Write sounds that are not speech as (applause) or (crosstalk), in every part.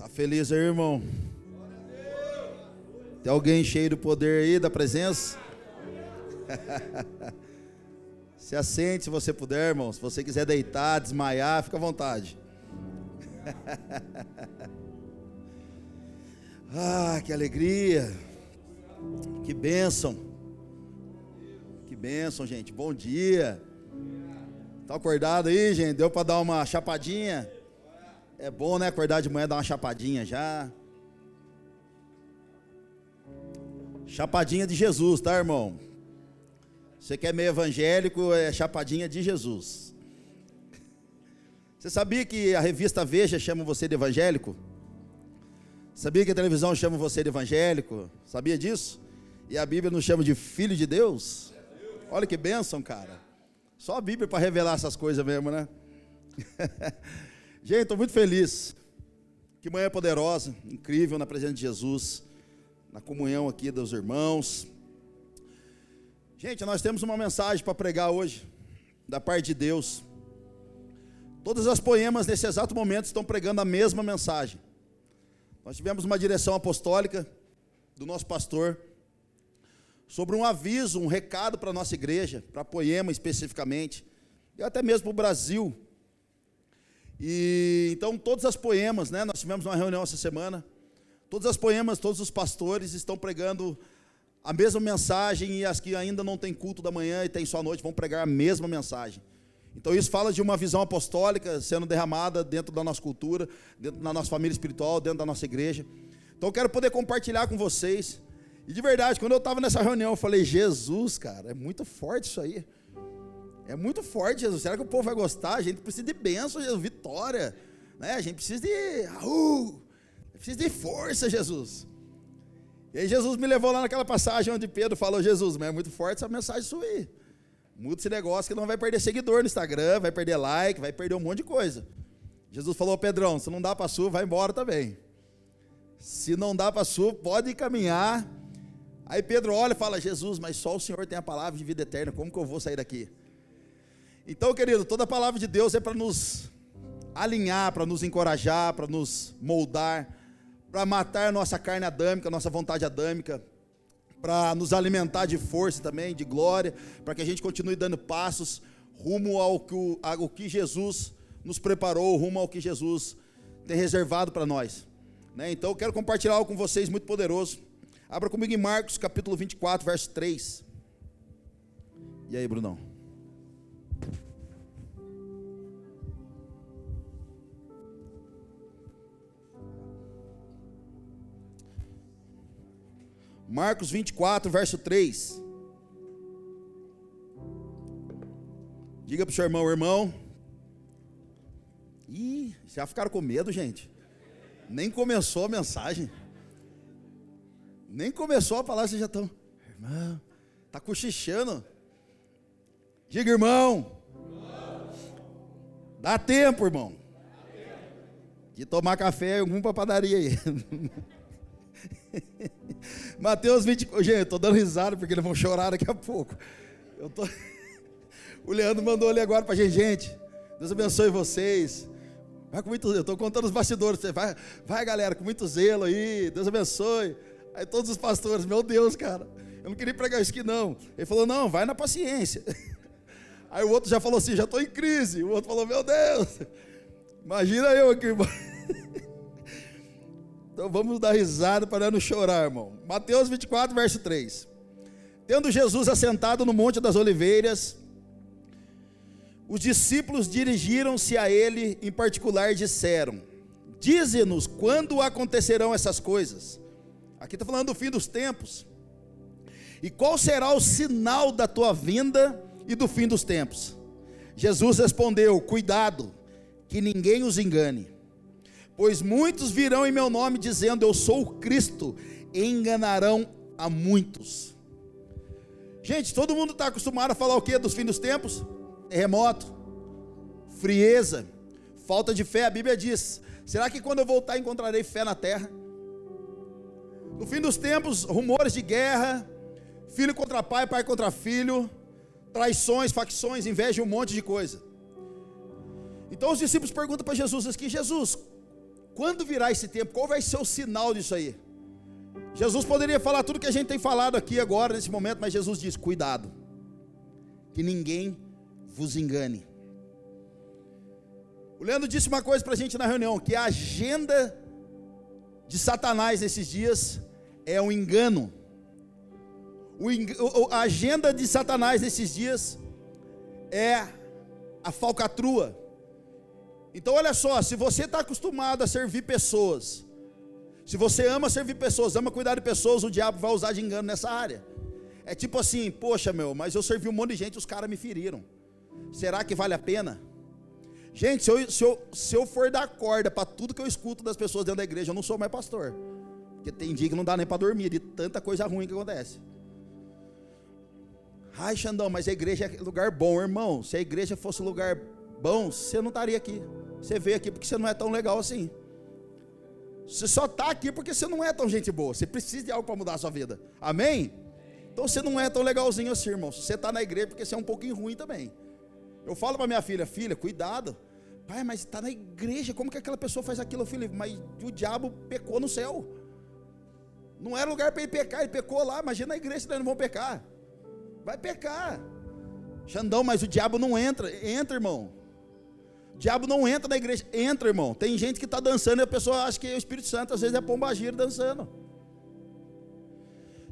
Tá feliz aí, irmão? Tem alguém cheio do poder aí, da presença? (laughs) se assente se você puder, irmão. Se você quiser deitar, desmaiar, fica à vontade. (laughs) ah, que alegria. Que bênção. Que bênção, gente. Bom dia. Tá acordado aí, gente? Deu para dar uma chapadinha? É bom, né? Acordar de manhã, dar uma chapadinha já. Chapadinha de Jesus, tá, irmão? Você quer meio evangélico, é chapadinha de Jesus. Você sabia que a revista Veja chama você de evangélico? Sabia que a televisão chama você de evangélico? Sabia disso? E a Bíblia nos chama de filho de Deus? Olha que bênção, cara. Só a Bíblia para revelar essas coisas mesmo, né? (laughs) Gente, estou muito feliz. Que manhã poderosa, incrível na presença de Jesus, na comunhão aqui dos irmãos. Gente, nós temos uma mensagem para pregar hoje, da parte de Deus. Todas as poemas nesse exato momento estão pregando a mesma mensagem. Nós tivemos uma direção apostólica do nosso pastor sobre um aviso, um recado para a nossa igreja, para Poema especificamente, e até mesmo para o Brasil e então todas as poemas, né? Nós tivemos uma reunião essa semana. Todas as poemas, todos os pastores estão pregando a mesma mensagem e as que ainda não têm culto da manhã e têm só a noite vão pregar a mesma mensagem. Então isso fala de uma visão apostólica sendo derramada dentro da nossa cultura, dentro da nossa família espiritual, dentro da nossa igreja. Então eu quero poder compartilhar com vocês. E de verdade, quando eu estava nessa reunião, eu falei: Jesus, cara, é muito forte isso aí. É muito forte, Jesus. Será que o povo vai gostar? A gente precisa de bênção, Jesus, vitória. Né? A gente precisa de. Uh, precisa de força, Jesus. E aí Jesus me levou lá naquela passagem onde Pedro falou, Jesus, mas é muito forte essa mensagem sua aí. Muda esse negócio que não vai perder seguidor no Instagram, vai perder like, vai perder um monte de coisa. Jesus falou, Pedrão, se não dá para sua, vai embora também. Se não dá para sua, pode caminhar. Aí Pedro olha e fala, Jesus, mas só o Senhor tem a palavra de vida eterna, como que eu vou sair daqui? Então, querido, toda a palavra de Deus é para nos alinhar, para nos encorajar, para nos moldar, para matar nossa carne adâmica, nossa vontade adâmica, para nos alimentar de força também, de glória, para que a gente continue dando passos rumo ao que, ao que Jesus nos preparou, rumo ao que Jesus tem reservado para nós. Né? Então eu quero compartilhar algo com vocês muito poderoso. Abra comigo em Marcos capítulo 24, verso 3. E aí, Brunão? Marcos 24, verso 3. Diga para o seu irmão, irmão. Ih, já ficaram com medo, gente? Nem começou a mensagem. Nem começou a falar, vocês já estão. Irmão, está cochichando. Diga, irmão. Dá tempo, irmão. De tomar café, algum para padaria aí. (laughs) Mateus 20. Gente, eu tô dando risada porque eles vão chorar daqui a pouco. Eu tô... (laughs) O Leandro mandou ali agora pra gente, gente. Deus abençoe vocês. Vai com muito, eu estou contando os bastidores. Vai, vai, galera, com muito zelo aí. Deus abençoe. Aí todos os pastores, meu Deus, cara. Eu não queria pregar isso aqui, não. Ele falou, não, vai na paciência. (laughs) Aí o outro já falou assim, já estou em crise. O outro falou, meu Deus. Imagina eu aqui. (laughs) Então vamos dar risada para não chorar, irmão. Mateus 24, verso 3. Tendo Jesus assentado no Monte das Oliveiras, os discípulos dirigiram-se a ele em particular disseram: Dize-nos quando acontecerão essas coisas. Aqui está falando do fim dos tempos. E qual será o sinal da tua vinda e do fim dos tempos? Jesus respondeu: Cuidado, que ninguém os engane Pois muitos virão em meu nome dizendo: Eu sou o Cristo, e enganarão a muitos. Gente, todo mundo está acostumado a falar o que dos fins dos tempos? Terremoto, frieza, falta de fé. A Bíblia diz: Será que quando eu voltar encontrarei fé na terra? No fim dos tempos, rumores de guerra, filho contra pai, pai contra filho, traições, facções, inveja, um monte de coisa. Então os discípulos perguntam para Jesus aqui: Jesus, Quando virá esse tempo? Qual vai ser o sinal disso aí? Jesus poderia falar tudo que a gente tem falado aqui agora, nesse momento, mas Jesus diz: cuidado, que ninguém vos engane. O Leandro disse uma coisa para a gente na reunião: que a agenda de Satanás nesses dias é um engano. O, a agenda de Satanás nesses dias é a falcatrua. Então, olha só: se você está acostumado a servir pessoas, se você ama servir pessoas, ama cuidar de pessoas, o diabo vai usar de engano nessa área. É tipo assim: poxa, meu, mas eu servi um monte de gente, os caras me feriram. Será que vale a pena? Gente, se eu, se eu, se eu for dar corda para tudo que eu escuto das pessoas dentro da igreja, eu não sou mais pastor. Porque tem dia que não dá nem para dormir, de tanta coisa ruim que acontece. Ai, Xandão, mas a igreja é lugar bom, irmão. Se a igreja fosse lugar bom, você não estaria aqui. Você veio aqui porque você não é tão legal assim. Você só está aqui porque você não é tão gente boa. Você precisa de algo para mudar a sua vida. Amém? Então você não é tão legalzinho assim, irmão. Você está na igreja porque você é um pouquinho ruim também. Eu falo para minha filha, filha, cuidado. Pai, mas está na igreja, como que aquela pessoa faz aquilo? Filho, mas o diabo pecou no céu. Não era lugar para ele pecar, ele pecou lá. Imagina na igreja, eles não vão pecar. Vai pecar. Xandão, mas o diabo não entra. Entra, irmão. Diabo não entra na igreja. Entra, irmão. Tem gente que está dançando e a pessoa acha que é o Espírito Santo, às vezes é pombagira dançando.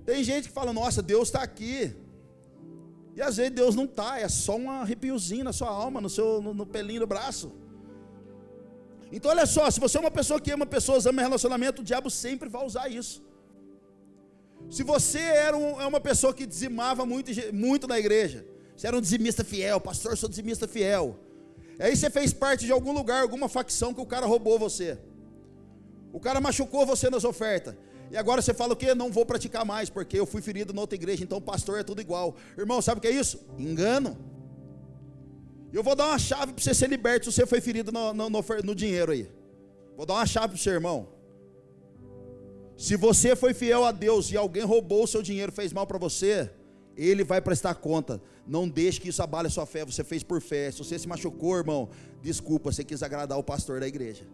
Tem gente que fala, nossa, Deus está aqui. E às vezes Deus não está, é só um arrepiozinho na sua alma, no seu no, no pelinho do braço. Então olha só, se você é uma pessoa que ama pessoas, ama relacionamento, o diabo sempre vai usar isso. Se você era um, é uma pessoa que dizimava muito, muito na igreja, você era um dizimista fiel, pastor, sou dizimista fiel. Aí você fez parte de algum lugar, alguma facção que o cara roubou você. O cara machucou você nas ofertas. E agora você fala o quê? Não vou praticar mais, porque eu fui ferido na outra igreja, então pastor é tudo igual. Irmão, sabe o que é isso? Engano. Eu vou dar uma chave para você ser liberto se você foi ferido no, no, no, no dinheiro aí. Vou dar uma chave para o seu irmão. Se você foi fiel a Deus e alguém roubou o seu dinheiro, fez mal para você, ele vai prestar conta. Não deixe que isso abale a sua fé. Você fez por fé. Se você se machucou, irmão, desculpa, você quis agradar o pastor da igreja.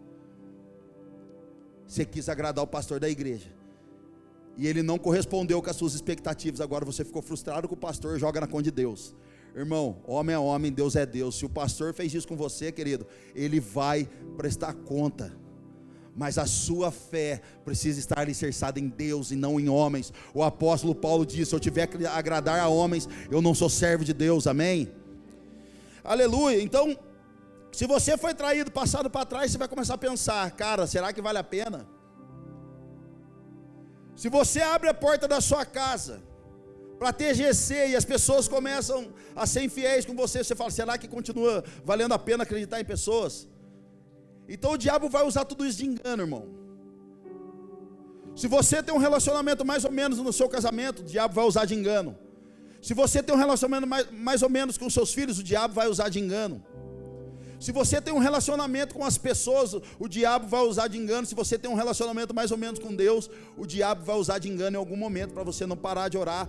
Você quis agradar o pastor da igreja e ele não correspondeu com as suas expectativas, agora você ficou frustrado com o pastor, joga na conta de Deus. Irmão, homem é homem, Deus é Deus. Se o pastor fez isso com você, querido, ele vai prestar conta. Mas a sua fé precisa estar alicerçada em Deus e não em homens. O apóstolo Paulo disse: Se eu tiver que agradar a homens, eu não sou servo de Deus, amém? Aleluia. Então, se você foi traído, passado para trás, você vai começar a pensar: cara, será que vale a pena? Se você abre a porta da sua casa para TGC e as pessoas começam a ser infiéis com você, você fala: será que continua valendo a pena acreditar em pessoas? Então o diabo vai usar tudo isso de engano, irmão. Se você tem um relacionamento mais ou menos no seu casamento, o diabo vai usar de engano. Se você tem um relacionamento mais, mais ou menos com seus filhos, o diabo vai usar de engano. Se você tem um relacionamento com as pessoas, o diabo vai usar de engano. Se você tem um relacionamento mais ou menos com Deus, o diabo vai usar de engano em algum momento para você não parar de orar,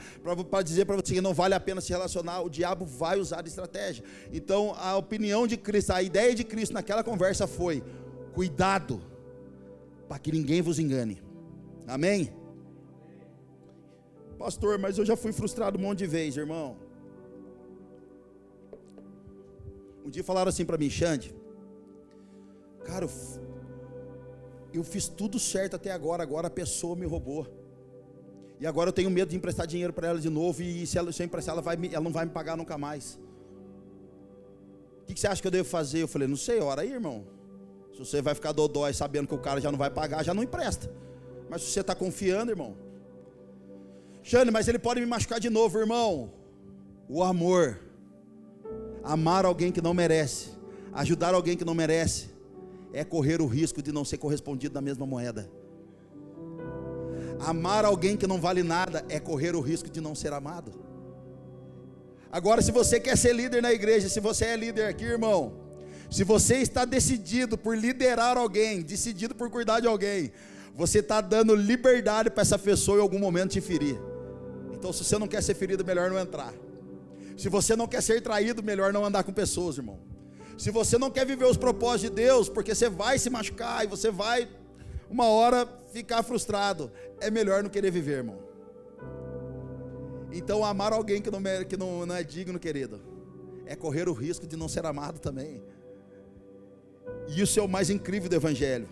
para dizer para você que não vale a pena se relacionar. O diabo vai usar de estratégia. Então, a opinião de Cristo, a ideia de Cristo naquela conversa foi: cuidado, para que ninguém vos engane. Amém? Pastor, mas eu já fui frustrado um monte de vezes, irmão. Um dia falaram assim para mim, Xande, cara, eu, eu fiz tudo certo até agora, agora a pessoa me roubou. E agora eu tenho medo de emprestar dinheiro para ela de novo e se, ela, se eu emprestar, ela, vai, ela não vai me pagar nunca mais. O que, que, você acha que eu devo fazer? Eu falei, não sei, ora aí, irmão. Se você vai ficar dodói sabendo que o cara já não vai pagar, já não empresta. Mas se você está confiando, irmão. Xane, mas ele pode me machucar de novo, irmão. O amor Amar alguém que não merece, ajudar alguém que não merece, é correr o risco de não ser correspondido na mesma moeda. Amar alguém que não vale nada é correr o risco de não ser amado. Agora, se você quer ser líder na igreja, se você é líder aqui, irmão, se você está decidido por liderar alguém, decidido por cuidar de alguém, você está dando liberdade para essa pessoa em algum momento te ferir. Então, se você não quer ser ferido, melhor não entrar. Se você não quer ser traído, melhor não andar com pessoas, irmão. Se você não quer viver os propósitos de Deus, porque você vai se machucar e você vai, uma hora, ficar frustrado, é melhor não querer viver, irmão. Então, amar alguém que não, que não, não é digno, querido, é correr o risco de não ser amado também. E isso é o mais incrível do Evangelho.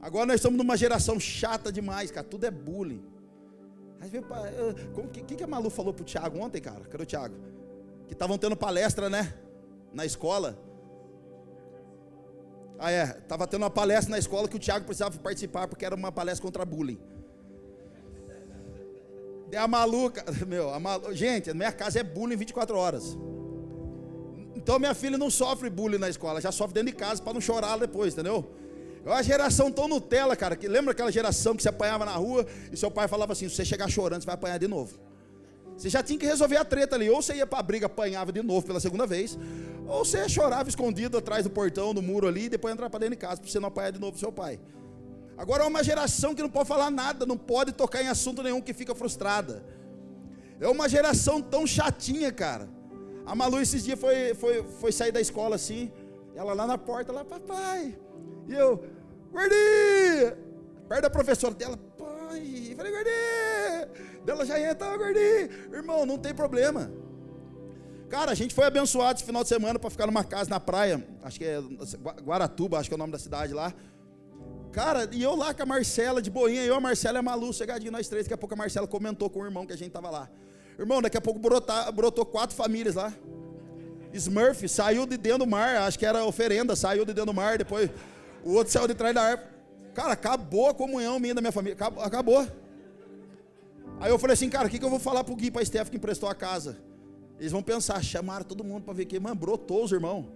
Agora nós estamos numa geração chata demais, cara. Tudo é bullying. Aí veio, o que, que a Malu falou pro Thiago ontem, cara? Cadê o Thiago? Que estavam tendo palestra, né? Na escola. Ah, é. Tava tendo uma palestra na escola que o Thiago precisava participar, porque era uma palestra contra bullying. E a maluca, (laughs) meu, a malu... gente, minha casa é bullying 24 horas. Então minha filha não sofre bullying na escola, já sofre dentro de casa para não chorar depois, entendeu? É uma geração tão Nutella, cara, que lembra aquela geração que você apanhava na rua e seu pai falava assim: se você chegar chorando, você vai apanhar de novo. Você já tinha que resolver a treta ali. Ou você ia para a briga, apanhava de novo pela segunda vez, ou você chorava escondido atrás do portão, do muro ali, e depois entrava para dentro de casa, para você não apanhar de novo seu pai. Agora é uma geração que não pode falar nada, não pode tocar em assunto nenhum, que fica frustrada. É uma geração tão chatinha, cara. A Malu esses dias foi, foi, foi sair da escola assim, ela lá na porta, lá, papai. E eu, gordinha, perto da professora dela, pai, falei, gordinha. Dela já entra, gordinha. Irmão, não tem problema. Cara, a gente foi abençoado esse final de semana para ficar numa casa na praia, acho que é Guaratuba, acho que é o nome da cidade lá. Cara, e eu lá com a Marcela de boinha, eu, a Marcela e a Malu, chegadinho nós três, daqui a pouco a Marcela comentou com o irmão que a gente tava lá. Irmão, daqui a pouco brotar, brotou quatro famílias lá. Smurf saiu de dentro do mar, acho que era oferenda, saiu de dentro do mar, depois o outro saiu de trás da árvore. Cara, acabou a comunhão minha da minha família, acabou. acabou. Aí eu falei assim, cara, o que, que eu vou falar pro Gui, pra Steph que emprestou a casa? Eles vão pensar, chamaram todo mundo para ver que, mano, brotou os irmãos.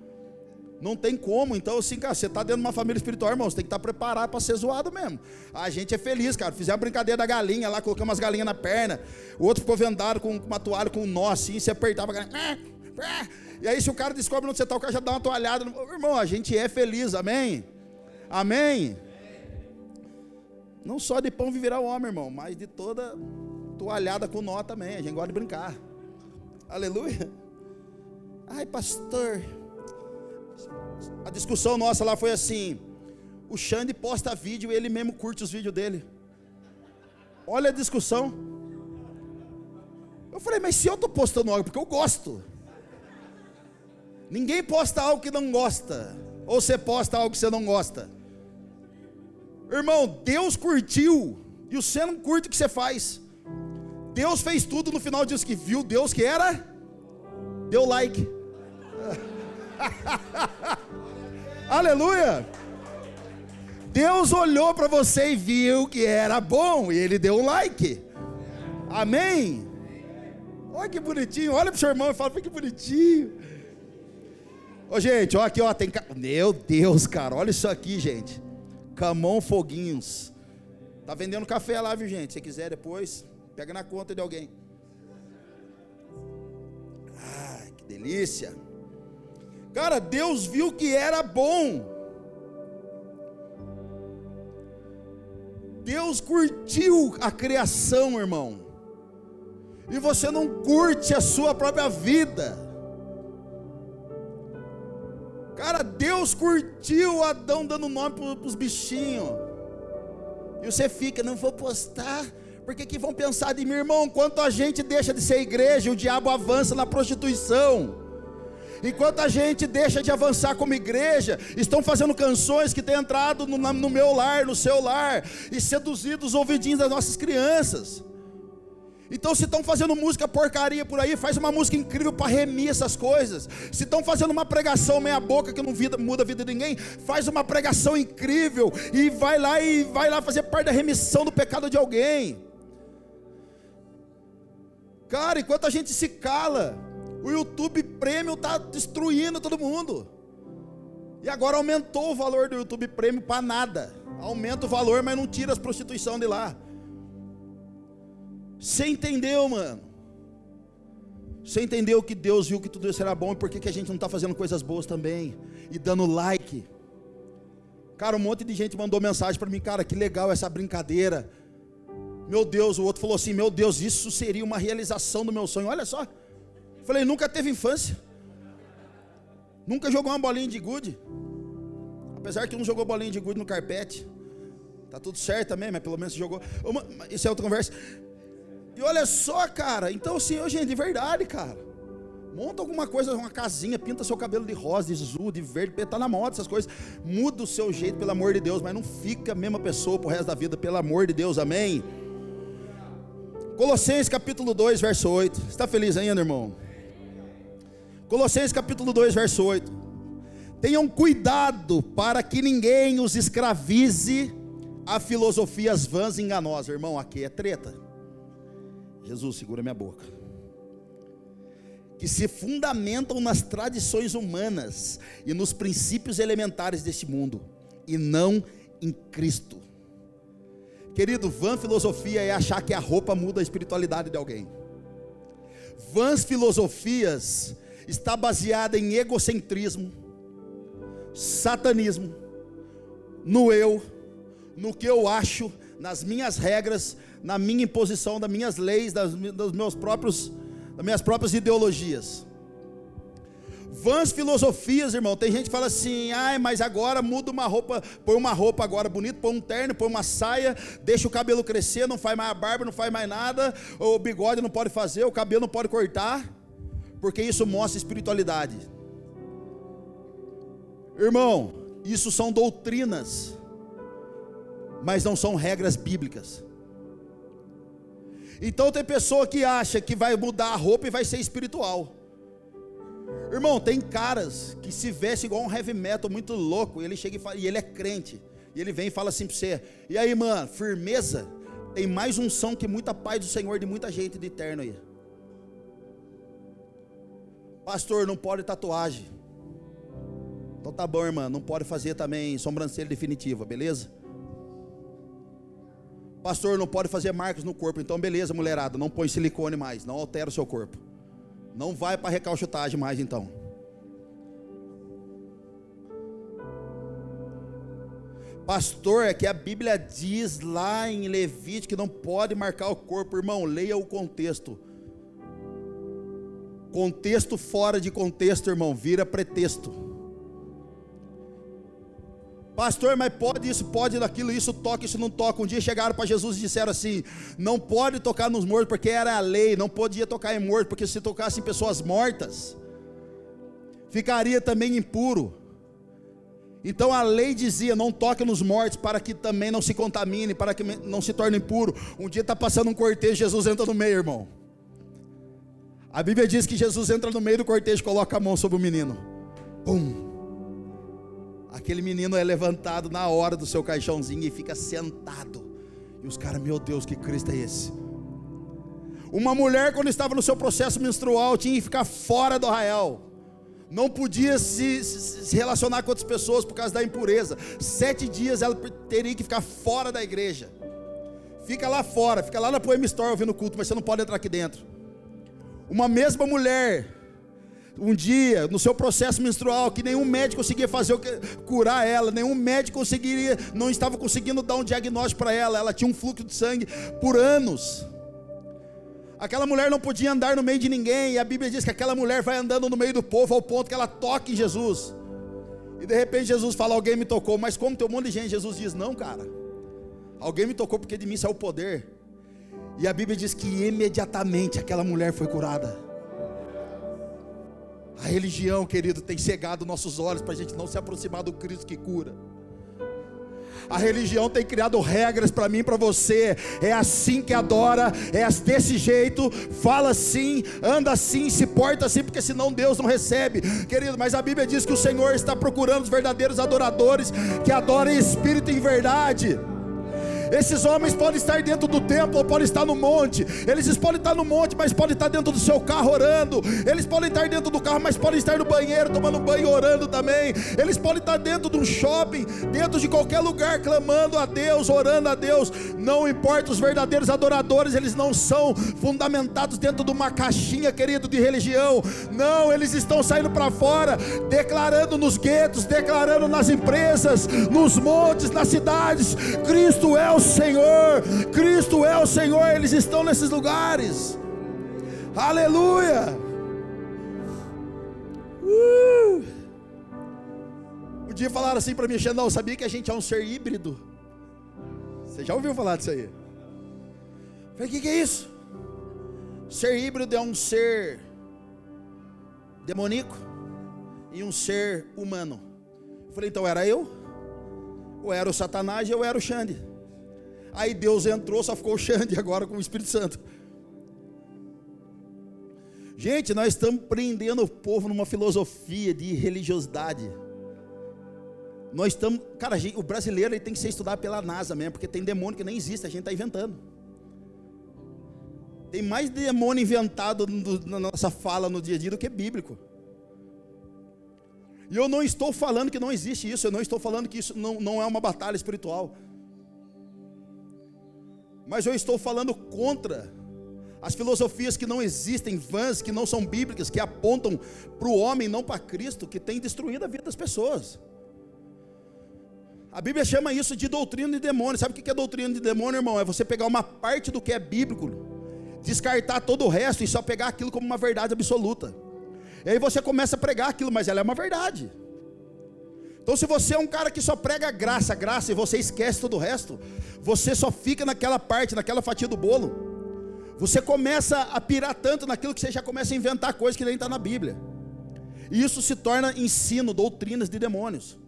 Não tem como. Então, assim, cara, você está dentro de uma família espiritual, irmão. Você tem que estar tá preparado para ser zoado mesmo. A gente é feliz, cara. Fizemos a brincadeira da galinha lá, colocamos umas galinhas na perna. O outro ficou vendado com uma toalha com um nó assim. Você apertava a galinha. E aí, se o cara descobre onde você está, o cara já dá uma toalhada. Irmão, a gente é feliz, amém? Amém? Não só de pão viverá o homem, irmão, mas de toda toalhada com nó também. A gente gosta de brincar. Aleluia. Ai, pastor. A discussão nossa lá foi assim: o Xande posta vídeo e ele mesmo curte os vídeos dele. Olha a discussão. Eu falei, mas se eu estou postando algo porque eu gosto. Ninguém posta algo que não gosta. Ou você posta algo que você não gosta. Irmão, Deus curtiu. E você não curte o que você faz. Deus fez tudo no final disso que viu Deus que era. Deu like. (laughs) Aleluia! Deus olhou para você e viu que era bom, e ele deu um like. Amém? Olha que bonitinho, olha para o seu irmão e fala, que bonitinho. Ô gente, olha aqui, ó, tem. Meu Deus, cara, olha isso aqui, gente. Camão Foguinhos. Tá vendendo café lá, viu, gente? Se quiser depois, pega na conta de alguém. Ai, que delícia. Cara, Deus viu que era bom. Deus curtiu a criação, irmão. E você não curte a sua própria vida. Cara, Deus curtiu Adão dando nome para os bichinhos. E você fica, não vou postar, porque que vão pensar de mim, irmão? Quanto a gente deixa de ser igreja, o diabo avança na prostituição. Enquanto a gente deixa de avançar como igreja, estão fazendo canções que têm entrado no, no meu lar, no seu lar, e seduzido os ouvidinhos das nossas crianças. Então, se estão fazendo música porcaria por aí, faz uma música incrível para remir essas coisas. Se estão fazendo uma pregação meia-boca que não vida, muda a vida de ninguém, faz uma pregação incrível e vai lá e vai lá fazer parte da remissão do pecado de alguém. Cara, enquanto a gente se cala, o YouTube Premium está destruindo todo mundo. E agora aumentou o valor do YouTube Premium para nada. Aumenta o valor, mas não tira as prostituição de lá. Você entendeu, mano? Você entendeu que Deus viu que tudo isso era bom e por que, que a gente não está fazendo coisas boas também? E dando like. Cara, um monte de gente mandou mensagem para mim, cara, que legal essa brincadeira. Meu Deus, o outro falou assim: Meu Deus, isso seria uma realização do meu sonho. Olha só. Falei, nunca teve infância. Nunca jogou uma bolinha de gude? Apesar que um jogou bolinha de gude no carpete. Tá tudo certo também, mas pelo menos jogou. Uma, isso é outra conversa. E olha só, cara. Então, assim, gente, de verdade, cara. Monta alguma coisa, uma casinha, pinta seu cabelo de rosa, de azul, de verde, tá na moda essas coisas. Muda o seu jeito, pelo amor de Deus, mas não fica a mesma pessoa pro resto da vida, pelo amor de Deus, amém. Colossenses capítulo 2, verso 8. Está feliz ainda, irmão? Colossenses capítulo 2, verso 8. Tenham cuidado para que ninguém os escravize a filosofias vãs e enganosas. Irmão, aqui é treta. Jesus, segura minha boca. Que se fundamentam nas tradições humanas e nos princípios elementares deste mundo, e não em Cristo. Querido, vã filosofia é achar que a roupa muda a espiritualidade de alguém. Vãs filosofias está baseada em egocentrismo, satanismo, no eu, no que eu acho, nas minhas regras, na minha imposição, das minhas leis, das, meus próprios, das minhas próprias ideologias. Vãs filosofias, irmão. Tem gente que fala assim: ai, mas agora muda uma roupa, põe uma roupa agora bonita, põe um terno, põe uma saia, deixa o cabelo crescer, não faz mais a barba, não faz mais nada, o bigode não pode fazer, o cabelo não pode cortar, porque isso mostra espiritualidade. Irmão, isso são doutrinas, mas não são regras bíblicas. Então tem pessoa que acha que vai mudar a roupa e vai ser espiritual. Irmão, tem caras que se veste igual um heavy metal muito louco, e ele chega e, fala, e ele é crente. E ele vem e fala assim para você: "E aí, mano, firmeza? Tem mais unção que muita paz do Senhor de muita gente de terno aí. Pastor, não pode tatuagem. Então tá bom, irmã, não pode fazer também sobrancelha definitiva, beleza? Pastor, não pode fazer marcas no corpo, então beleza, mulherada, não põe silicone mais, não altera o seu corpo. Não vai para recalchutagem mais então. Pastor, é que a Bíblia diz lá em Levítico que não pode marcar o corpo, irmão, leia o contexto. Contexto fora de contexto, irmão, vira pretexto. Pastor, mas pode isso, pode daquilo, isso toca, isso não toca. Um dia chegaram para Jesus e disseram assim: não pode tocar nos mortos, porque era a lei, não podia tocar em morto, porque se tocasse em pessoas mortas, ficaria também impuro. Então a lei dizia: não toque nos mortos, para que também não se contamine, para que não se torne impuro. Um dia está passando um cortejo, Jesus entra no meio, irmão. A Bíblia diz que Jesus entra no meio do cortejo, coloca a mão sobre o menino. Pum! Aquele menino é levantado na hora do seu caixãozinho e fica sentado. E os caras, meu Deus, que Cristo é esse? Uma mulher, quando estava no seu processo menstrual, tinha que ficar fora do arraial. Não podia se, se relacionar com outras pessoas por causa da impureza. Sete dias ela teria que ficar fora da igreja. Fica lá fora, fica lá na Poema Store ouvindo culto, mas você não pode entrar aqui dentro. Uma mesma mulher um dia no seu processo menstrual que nenhum médico conseguia fazer curar ela, nenhum médico conseguiria, não estava conseguindo dar um diagnóstico para ela. Ela tinha um fluxo de sangue por anos. Aquela mulher não podia andar no meio de ninguém, e a Bíblia diz que aquela mulher vai andando no meio do povo ao ponto que ela toca em Jesus. E de repente Jesus fala: Alguém me tocou, mas como tem um monte de gente, Jesus diz: Não, cara, alguém me tocou porque de mim saiu o poder. E a Bíblia diz que imediatamente aquela mulher foi curada. A religião, querido, tem cegado nossos olhos para a gente não se aproximar do Cristo que cura. A religião tem criado regras para mim e para você. É assim que adora, é desse jeito, fala assim, anda assim, se porta assim, porque senão Deus não recebe. Querido, mas a Bíblia diz que o Senhor está procurando os verdadeiros adoradores que adorem espírito em verdade. Esses homens podem estar dentro do templo ou podem estar no monte. Eles podem estar no monte, mas podem estar dentro do seu carro orando. Eles podem estar dentro do carro, mas podem estar no banheiro tomando banho orando também. Eles podem estar dentro de um shopping, dentro de qualquer lugar clamando a Deus, orando a Deus. Não importa os verdadeiros adoradores, eles não são fundamentados dentro de uma caixinha, querido, de religião. Não, eles estão saindo para fora, declarando nos guetos, declarando nas empresas, nos montes, nas cidades. Cristo é o Senhor, Cristo é o Senhor, eles estão nesses lugares. Aleluia! Uh! Um dia falaram assim para mim, Xandão, sabia que a gente é um ser híbrido? Você já ouviu falar disso aí? Falei, o que, que é isso? Ser híbrido é um ser demoníaco e um ser humano. Falei, então era eu? Ou era o Satanás ou era o Xande? Aí Deus entrou, só ficou o Xande agora com o Espírito Santo. Gente, nós estamos prendendo o povo numa filosofia de religiosidade. Nós estamos, cara, gente, o brasileiro ele tem que ser estudado pela NASA mesmo, porque tem demônio que nem existe, a gente está inventando. Tem mais demônio inventado na nossa fala no dia a dia do que bíblico. E eu não estou falando que não existe isso, eu não estou falando que isso não, não é uma batalha espiritual. Mas eu estou falando contra as filosofias que não existem, vãs, que não são bíblicas, que apontam para o homem, não para Cristo, que tem destruído a vida das pessoas. A Bíblia chama isso de doutrina de demônio. Sabe o que é doutrina de demônio, irmão? É você pegar uma parte do que é bíblico, descartar todo o resto e só pegar aquilo como uma verdade absoluta. E aí você começa a pregar aquilo, mas ela é uma verdade. Então, se você é um cara que só prega graça, graça, e você esquece todo o resto, você só fica naquela parte, naquela fatia do bolo. Você começa a pirar tanto naquilo que você já começa a inventar coisas que nem está na Bíblia. E isso se torna ensino, doutrinas de demônios.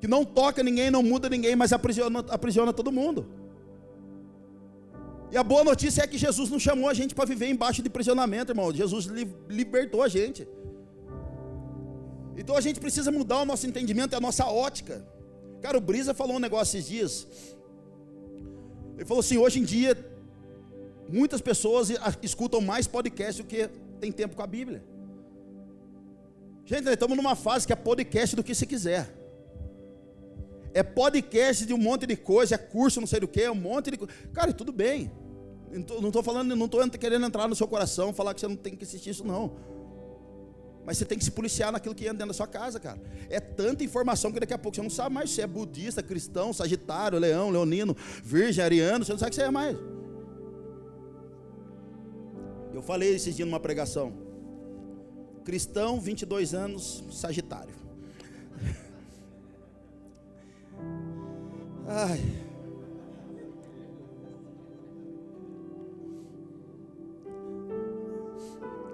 Que não toca ninguém, não muda ninguém, mas aprisiona, aprisiona todo mundo. E a boa notícia é que Jesus não chamou a gente para viver embaixo de prisionamento, irmão. Jesus libertou a gente. Então a gente precisa mudar o nosso entendimento e a nossa ótica. Cara, o Brisa falou um negócio esses dias. Ele falou assim: hoje em dia, muitas pessoas escutam mais podcast do que tem tempo com a Bíblia. Gente, nós estamos numa fase que é podcast do que se quiser. É podcast de um monte de coisa, é curso, não sei do que, um monte de coisa. Cara, tudo bem. Não estou falando, não estou querendo entrar no seu coração, falar que você não tem que assistir isso, não. Mas você tem que se policiar naquilo que anda dentro da sua casa, cara. É tanta informação que daqui a pouco você não sabe mais se é budista, cristão, sagitário, leão, leonino, virgem, ariano, você não sabe o que você é mais. Eu falei esses dias numa pregação. Cristão, 22 anos, sagitário. (laughs) Ai.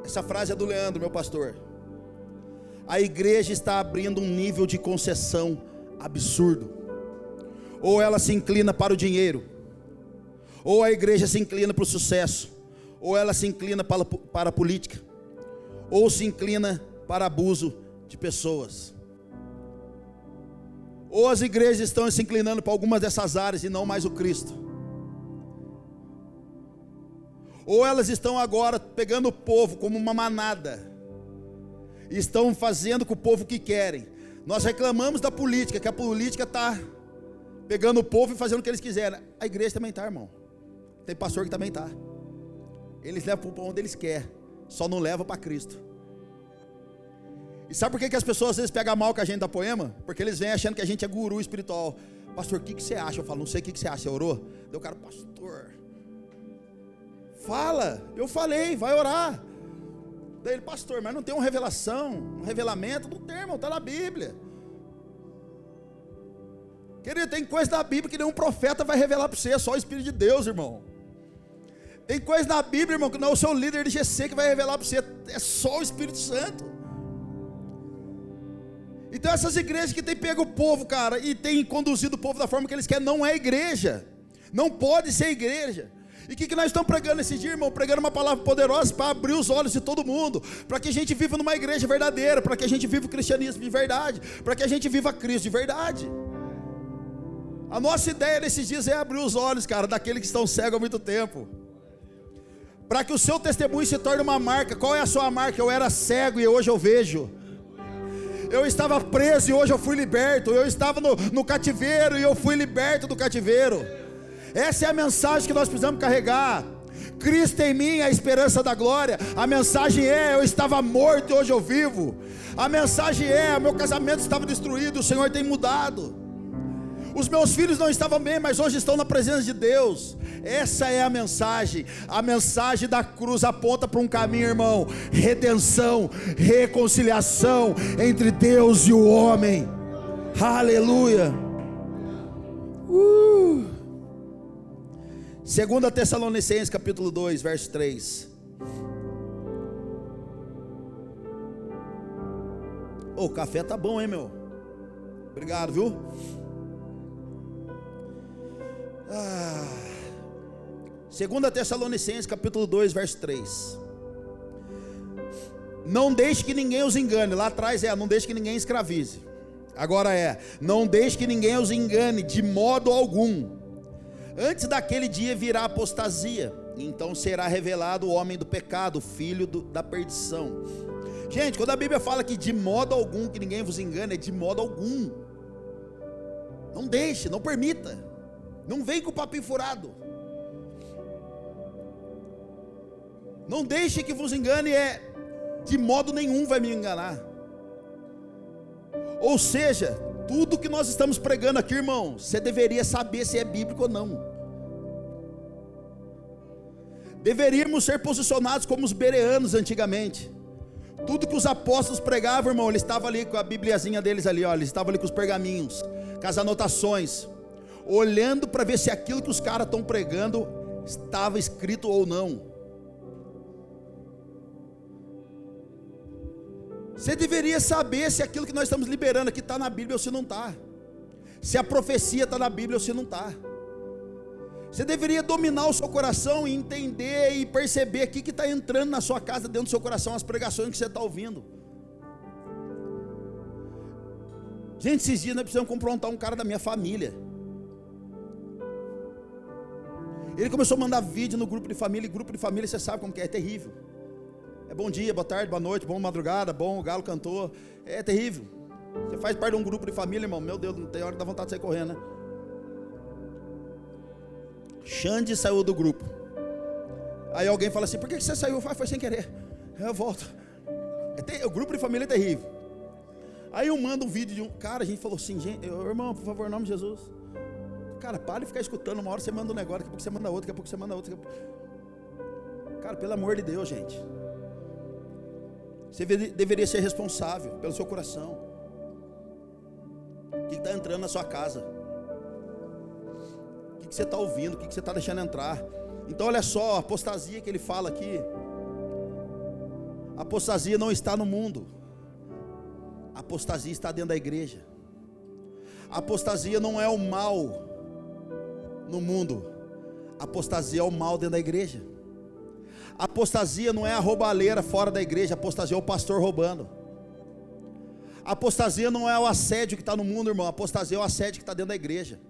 Essa frase é do Leandro, meu pastor a igreja está abrindo um nível de concessão absurdo. Ou ela se inclina para o dinheiro, ou a igreja se inclina para o sucesso, ou ela se inclina para, para a política, ou se inclina para abuso de pessoas. Ou as igrejas estão se inclinando para algumas dessas áreas e não mais o Cristo. Ou elas estão agora pegando o povo como uma manada estão fazendo com o povo que querem. Nós reclamamos da política, que a política está pegando o povo e fazendo o que eles quiserem. A igreja também está, irmão. Tem pastor que também está. Eles levam para onde eles querem, só não levam para Cristo. E sabe por que, que as pessoas às vezes pegam mal com a gente da poema? Porque eles vêm achando que a gente é guru espiritual. Pastor, o que, que você acha? Eu falo, não sei o que, que você acha. Você orou? Deu cara, pastor. Fala, eu falei, vai orar. Daí ele, pastor, mas não tem uma revelação, um revelamento? Não tem, irmão, está na Bíblia. Querido, tem coisa da Bíblia que nenhum profeta vai revelar para você, é só o Espírito de Deus, irmão. Tem coisa na Bíblia, irmão, que não é o seu líder de GC que vai revelar para você, é só o Espírito Santo. Então essas igrejas que têm pego o povo, cara, e têm conduzido o povo da forma que eles querem, não é igreja. Não pode ser igreja. E o que, que nós estamos pregando esse dia, irmão? Pregando uma palavra poderosa para abrir os olhos de todo mundo, para que a gente viva numa igreja verdadeira, para que a gente viva o cristianismo de verdade, para que a gente viva Cristo de verdade. A nossa ideia nesses dias é abrir os olhos, cara, daqueles que estão cegos há muito tempo. Para que o seu testemunho se torne uma marca. Qual é a sua marca? Eu era cego e hoje eu vejo. Eu estava preso e hoje eu fui liberto. Eu estava no, no cativeiro e eu fui liberto do cativeiro. Essa é a mensagem que nós precisamos carregar. Cristo em mim, a esperança da glória. A mensagem é: eu estava morto e hoje eu vivo. A mensagem é: meu casamento estava destruído, o Senhor tem mudado. Os meus filhos não estavam bem, mas hoje estão na presença de Deus. Essa é a mensagem. A mensagem da cruz aponta para um caminho, irmão: redenção, reconciliação entre Deus e o homem. Aleluia. Uh. Segunda Tessalonicenses capítulo 2, verso 3. O oh, café tá bom, hein, meu? Obrigado, viu? Ah. Segunda Tessalonicenses capítulo 2, verso 3. Não deixe que ninguém os engane. Lá atrás é, não deixe que ninguém escravize. Agora é: não deixe que ninguém os engane de modo algum. Antes daquele dia virá apostasia, então será revelado o homem do pecado, filho do, da perdição. Gente, quando a Bíblia fala que de modo algum que ninguém vos engane, é de modo algum. Não deixe, não permita. Não vem com o papinho furado. Não deixe que vos engane, é de modo nenhum vai me enganar. Ou seja, tudo que nós estamos pregando aqui, irmão, você deveria saber se é bíblico ou não. Deveríamos ser posicionados como os bereanos antigamente. Tudo que os apóstolos pregavam, irmão, eles estavam ali com a bibliazinha deles ali, ó, eles estavam ali com os pergaminhos, com as anotações, olhando para ver se aquilo que os caras estão pregando estava escrito ou não. Você deveria saber se aquilo que nós estamos liberando aqui está na Bíblia ou se não está. Se a profecia está na Bíblia ou se não está. Você deveria dominar o seu coração e entender e perceber aqui que está entrando na sua casa, dentro do seu coração, as pregações que você está ouvindo. Gente, esses dias nós precisamos confrontar um cara da minha família. Ele começou a mandar vídeo no grupo de família, e grupo de família você sabe como que é, é terrível. É bom dia, boa tarde, boa noite, boa madrugada, bom, o galo cantou. É terrível. Você faz parte de um grupo de família, irmão. Meu Deus, não tem hora que dá vontade de sair correndo, né? Xande saiu do grupo. Aí alguém fala assim: por que você saiu? Foi, foi sem querer. Eu volto. É o grupo de família é terrível. Aí eu mando um vídeo de um. Cara, a gente falou assim, gente, irmão, por favor, em nome de Jesus. Cara, para de ficar escutando. Uma hora você manda um negócio, daqui a pouco você manda outro, daqui a pouco você manda outro. Cara, pelo amor de Deus, gente. Você deveria ser responsável pelo seu coração. O que está entrando na sua casa? O que você está ouvindo? O que você está deixando entrar? Então, olha só, a apostasia que ele fala aqui. A apostasia não está no mundo. A apostasia está dentro da igreja. A apostasia não é o mal no mundo. A apostasia é o mal dentro da igreja. Apostasia não é a roubalheira fora da igreja, apostasia é o pastor roubando. Apostasia não é o assédio que está no mundo, irmão. Apostasia é o assédio que está dentro da igreja.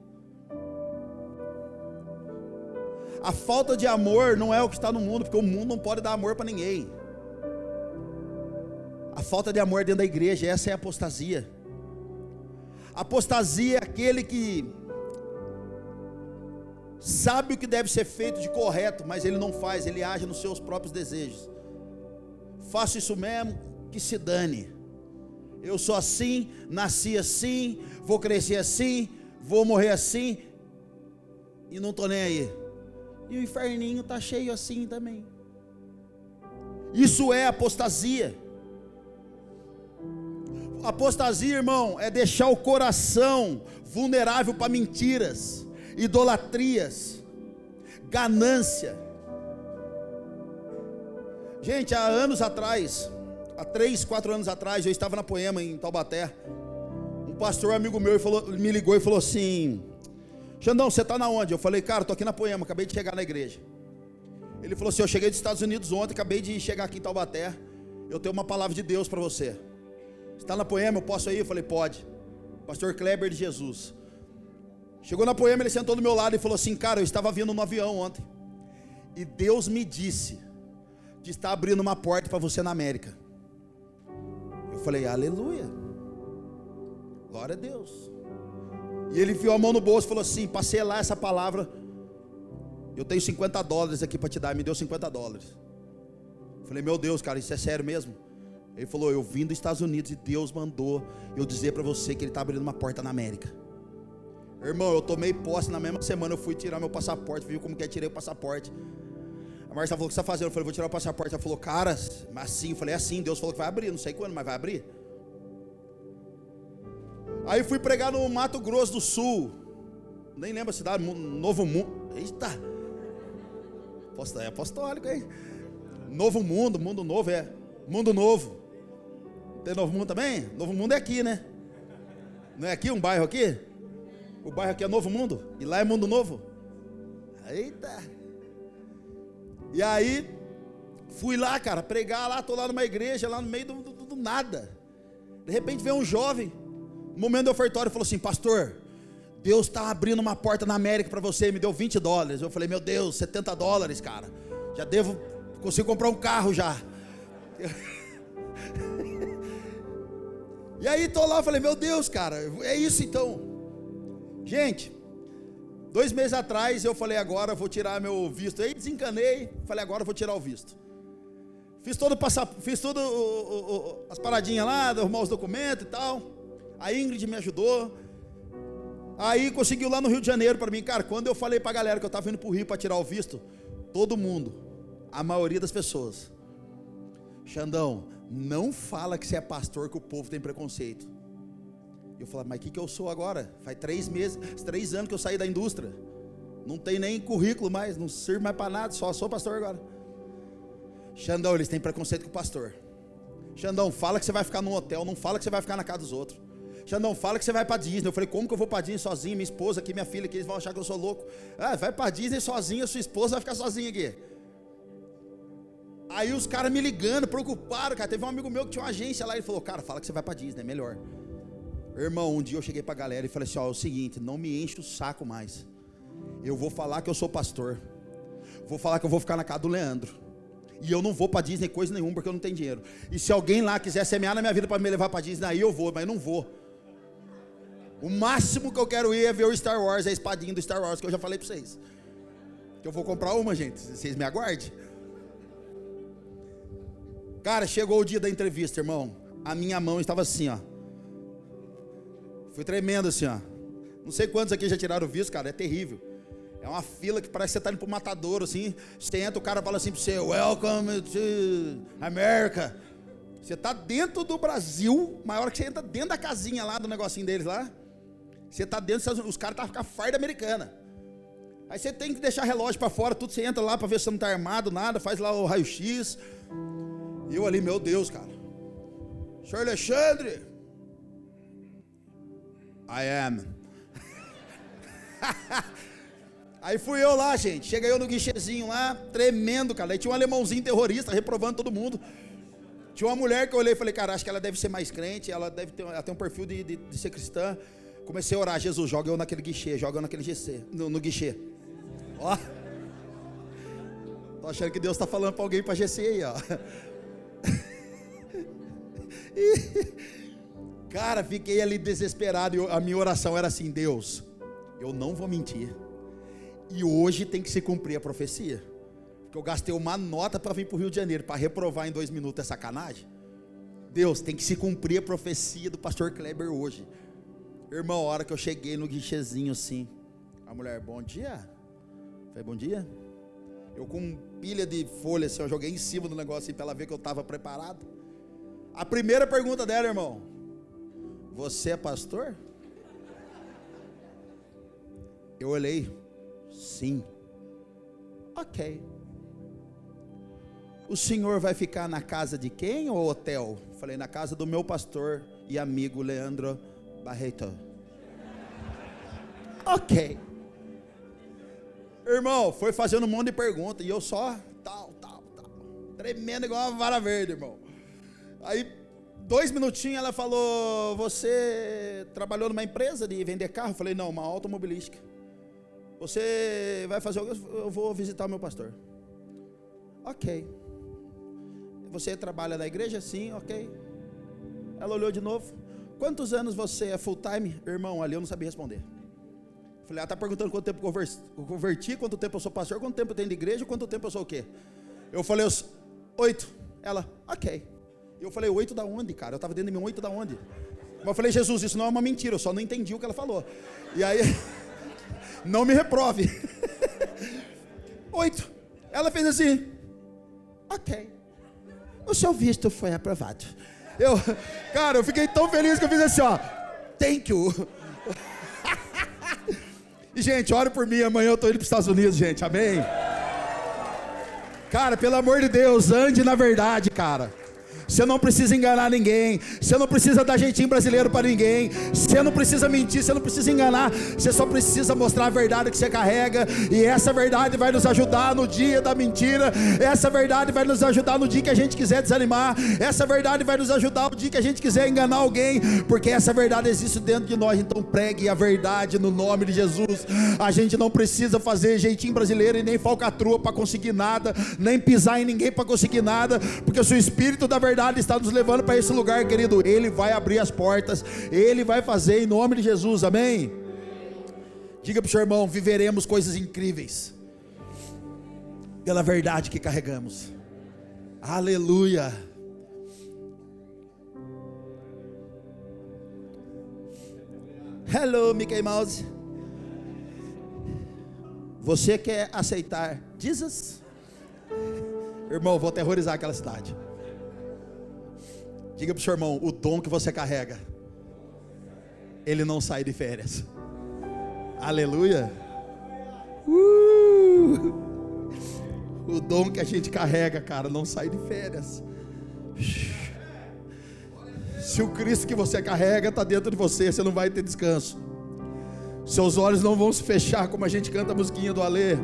A falta de amor não é o que está no mundo, porque o mundo não pode dar amor para ninguém. A falta de amor dentro da igreja, essa é a apostasia. Apostasia é aquele que sabe o que deve ser feito de correto, mas ele não faz, ele age nos seus próprios desejos. Faço isso mesmo, que se dane. Eu sou assim, nasci assim, vou crescer assim, vou morrer assim, e não estou nem aí. E o inferninho está cheio assim também. Isso é apostasia. Apostasia, irmão, é deixar o coração vulnerável para mentiras idolatrias, ganância. Gente, há anos atrás, há três, quatro anos atrás, eu estava na Poema em Taubaté. Um pastor amigo meu falou, me ligou e falou assim: Xandão, você está na onde? Eu falei, cara, estou aqui na Poema, acabei de chegar na igreja. Ele falou assim: Eu cheguei dos Estados Unidos ontem, acabei de chegar aqui em Taubaté. Eu tenho uma palavra de Deus para você. Está na Poema, eu posso ir? Eu falei, pode. Pastor Kleber de Jesus. Chegou na poema, ele sentou do meu lado e falou assim: Cara, eu estava vindo no avião ontem. E Deus me disse que está abrindo uma porta para você na América. Eu falei: Aleluia. Glória a Deus. E ele enfiou a mão no bolso e falou assim: Passei lá essa palavra. Eu tenho 50 dólares aqui para te dar. Me deu 50 dólares. Eu falei: Meu Deus, cara, isso é sério mesmo? Ele falou: Eu vim dos Estados Unidos e Deus mandou eu dizer para você que Ele está abrindo uma porta na América. Irmão, eu tomei posse na mesma semana, eu fui tirar meu passaporte, viu como que é, tirei o passaporte. A Marcia falou, o que você está fazendo? Eu falei, vou tirar o passaporte. Ela falou, cara, mas assim, eu falei, é assim, Deus falou que vai abrir, não sei quando, mas vai abrir. Aí fui pregar no Mato Grosso do Sul. Nem lembro a cidade, Novo Mundo. Eita! É apostólico, hein? Novo Mundo, Mundo Novo, é. Mundo Novo. Tem Novo Mundo também? Novo Mundo é aqui, né? Não é aqui um bairro aqui? O bairro aqui é Novo Mundo? E lá é Mundo Novo? Eita! E aí, fui lá, cara, pregar lá, tô lá numa igreja, lá no meio do, do, do nada. De repente vem um jovem, no momento do ofertório, falou assim: Pastor, Deus está abrindo uma porta na América para você, me deu 20 dólares. Eu falei: Meu Deus, 70 dólares, cara. Já devo, consigo comprar um carro já. (laughs) e aí tô lá, falei: Meu Deus, cara, é isso então. Gente, dois meses atrás eu falei: Agora vou tirar meu visto. Aí desencanei, falei: Agora vou tirar o visto. Fiz todo fiz tudo as paradinhas lá, arrumar os documentos e tal. A Ingrid me ajudou. Aí conseguiu lá no Rio de Janeiro para mim, cara. Quando eu falei para a galera que eu estava indo para o Rio para tirar o visto, todo mundo, a maioria das pessoas, Xandão, não fala que você é pastor que o povo tem preconceito. Eu falei, mas o que, que eu sou agora? Faz três meses, três anos que eu saí da indústria. Não tem nem currículo mais, não sirvo mais para nada, só sou pastor agora. Xandão, eles têm preconceito com o pastor. Xandão, fala que você vai ficar num hotel, não fala que você vai ficar na casa dos outros. Xandão, fala que você vai para Disney. Eu falei, como que eu vou para Disney sozinho? Minha esposa aqui, minha filha aqui, eles vão achar que eu sou louco. Ah, vai para Disney sozinho, sua esposa vai ficar sozinha aqui. Aí os caras me ligando, preocuparam, cara. Teve um amigo meu que tinha uma agência lá e falou, cara, fala que você vai para Disney, é melhor. Irmão, um dia eu cheguei para a galera e falei assim: ó, é o seguinte, não me enche o saco mais. Eu vou falar que eu sou pastor. Vou falar que eu vou ficar na casa do Leandro. E eu não vou para Disney coisa nenhuma porque eu não tenho dinheiro. E se alguém lá quiser semear na minha vida para me levar para Disney, aí eu vou, mas eu não vou. O máximo que eu quero ir é ver o Star Wars, a espadinha do Star Wars, que eu já falei para vocês. Que eu vou comprar uma, gente. Vocês me aguardem. Cara, chegou o dia da entrevista, irmão. A minha mão estava assim, ó. Foi tremendo assim, ó. Não sei quantos aqui já tiraram o visto, cara. É terrível. É uma fila que parece que você está indo para o matador, assim. Você entra, o cara fala assim para você: Welcome to America. Você está dentro do Brasil, maior que você entra dentro da casinha lá do negocinho deles lá. Você está dentro, os caras estão tá com a farda americana. Aí você tem que deixar relógio para fora, tudo você entra lá para ver se você não está armado, nada, faz lá o raio-x. E eu ali, meu Deus, cara. Senhor Alexandre. I am. (laughs) Aí fui eu lá, gente. Cheguei eu no guichezinho lá, tremendo, cara. Aí tinha um alemãozinho terrorista reprovando todo mundo. Tinha uma mulher que eu olhei e falei, cara, acho que ela deve ser mais crente, ela deve ter, ela tem um perfil de, de, de ser cristã. Comecei a orar, Jesus, joga eu naquele guichê, joga eu naquele GC, no, no guichê. Ó. Tô achando que Deus está falando para alguém para GC aí, ó. (laughs) E, cara, fiquei ali desesperado. E a minha oração era assim: Deus, eu não vou mentir. E hoje tem que se cumprir a profecia. Porque eu gastei uma nota para vir para o Rio de Janeiro, para reprovar em dois minutos é sacanagem. Deus, tem que se cumprir a profecia do pastor Kleber hoje. Irmão, a hora que eu cheguei no guichezinho assim, a mulher, bom dia. Falei, bom dia. Eu com pilha de folha assim, eu joguei em cima do negócio assim, para ela ver que eu estava preparado. A primeira pergunta dela, irmão, você é pastor? Eu olhei, Sim. Ok. O senhor vai ficar na casa de quem ou hotel? Falei, na casa do meu pastor e amigo Leandro Barreto. Ok. Irmão, foi fazendo um monte de perguntas e eu só tal, tal, tal. Tremendo igual uma vara verde, irmão. Aí, dois minutinhos, ela falou: Você trabalhou numa empresa de vender carro? falei: Não, uma automobilística. Você vai fazer algo? Eu vou visitar o meu pastor. Ok. Você trabalha na igreja? Sim, ok. Ela olhou de novo. Quantos anos você é full time? Irmão, ali eu não sabia responder. Falei, ela está perguntando quanto tempo eu converti, quanto tempo eu sou pastor, quanto tempo eu tenho de igreja, quanto tempo eu sou o quê? Eu falei, oito. Ela, ok. Eu falei, oito da onde, cara? Eu estava dentro de mim, oito da onde? Mas eu falei, Jesus, isso não é uma mentira, eu só não entendi o que ela falou. E aí, (laughs) não me reprove. (laughs) Oito. Ela fez assim. Ok. O seu visto foi aprovado. Eu, cara, eu fiquei tão feliz que eu fiz assim, ó. Thank you. E, gente, ore por mim. Amanhã eu estou indo para os Estados Unidos, gente. Amém. Cara, pelo amor de Deus, ande na verdade, cara. Você não precisa enganar ninguém. Você não precisa dar jeitinho brasileiro para ninguém. Você não precisa mentir. Você não precisa enganar. Você só precisa mostrar a verdade que você carrega. E essa verdade vai nos ajudar no dia da mentira. Essa verdade vai nos ajudar no dia que a gente quiser desanimar. Essa verdade vai nos ajudar no dia que a gente quiser enganar alguém. Porque essa verdade existe dentro de nós. Então pregue a verdade no nome de Jesus. A gente não precisa fazer jeitinho brasileiro e nem falcatrua para conseguir nada. Nem pisar em ninguém para conseguir nada. Porque o Espírito da verdade verdade está nos levando para esse lugar, querido. Ele vai abrir as portas, Ele vai fazer em nome de Jesus, amém? Diga para o seu irmão: viveremos coisas incríveis, pela verdade que carregamos, aleluia. Hello, Mickey Mouse. Você quer aceitar Jesus? Irmão, vou aterrorizar aquela cidade. Diga para o seu irmão: o dom que você carrega, ele não sai de férias. Aleluia. Uh! O dom que a gente carrega, cara, não sai de férias. Se o Cristo que você carrega está dentro de você, você não vai ter descanso. Seus olhos não vão se fechar como a gente canta a musiquinha do Alê.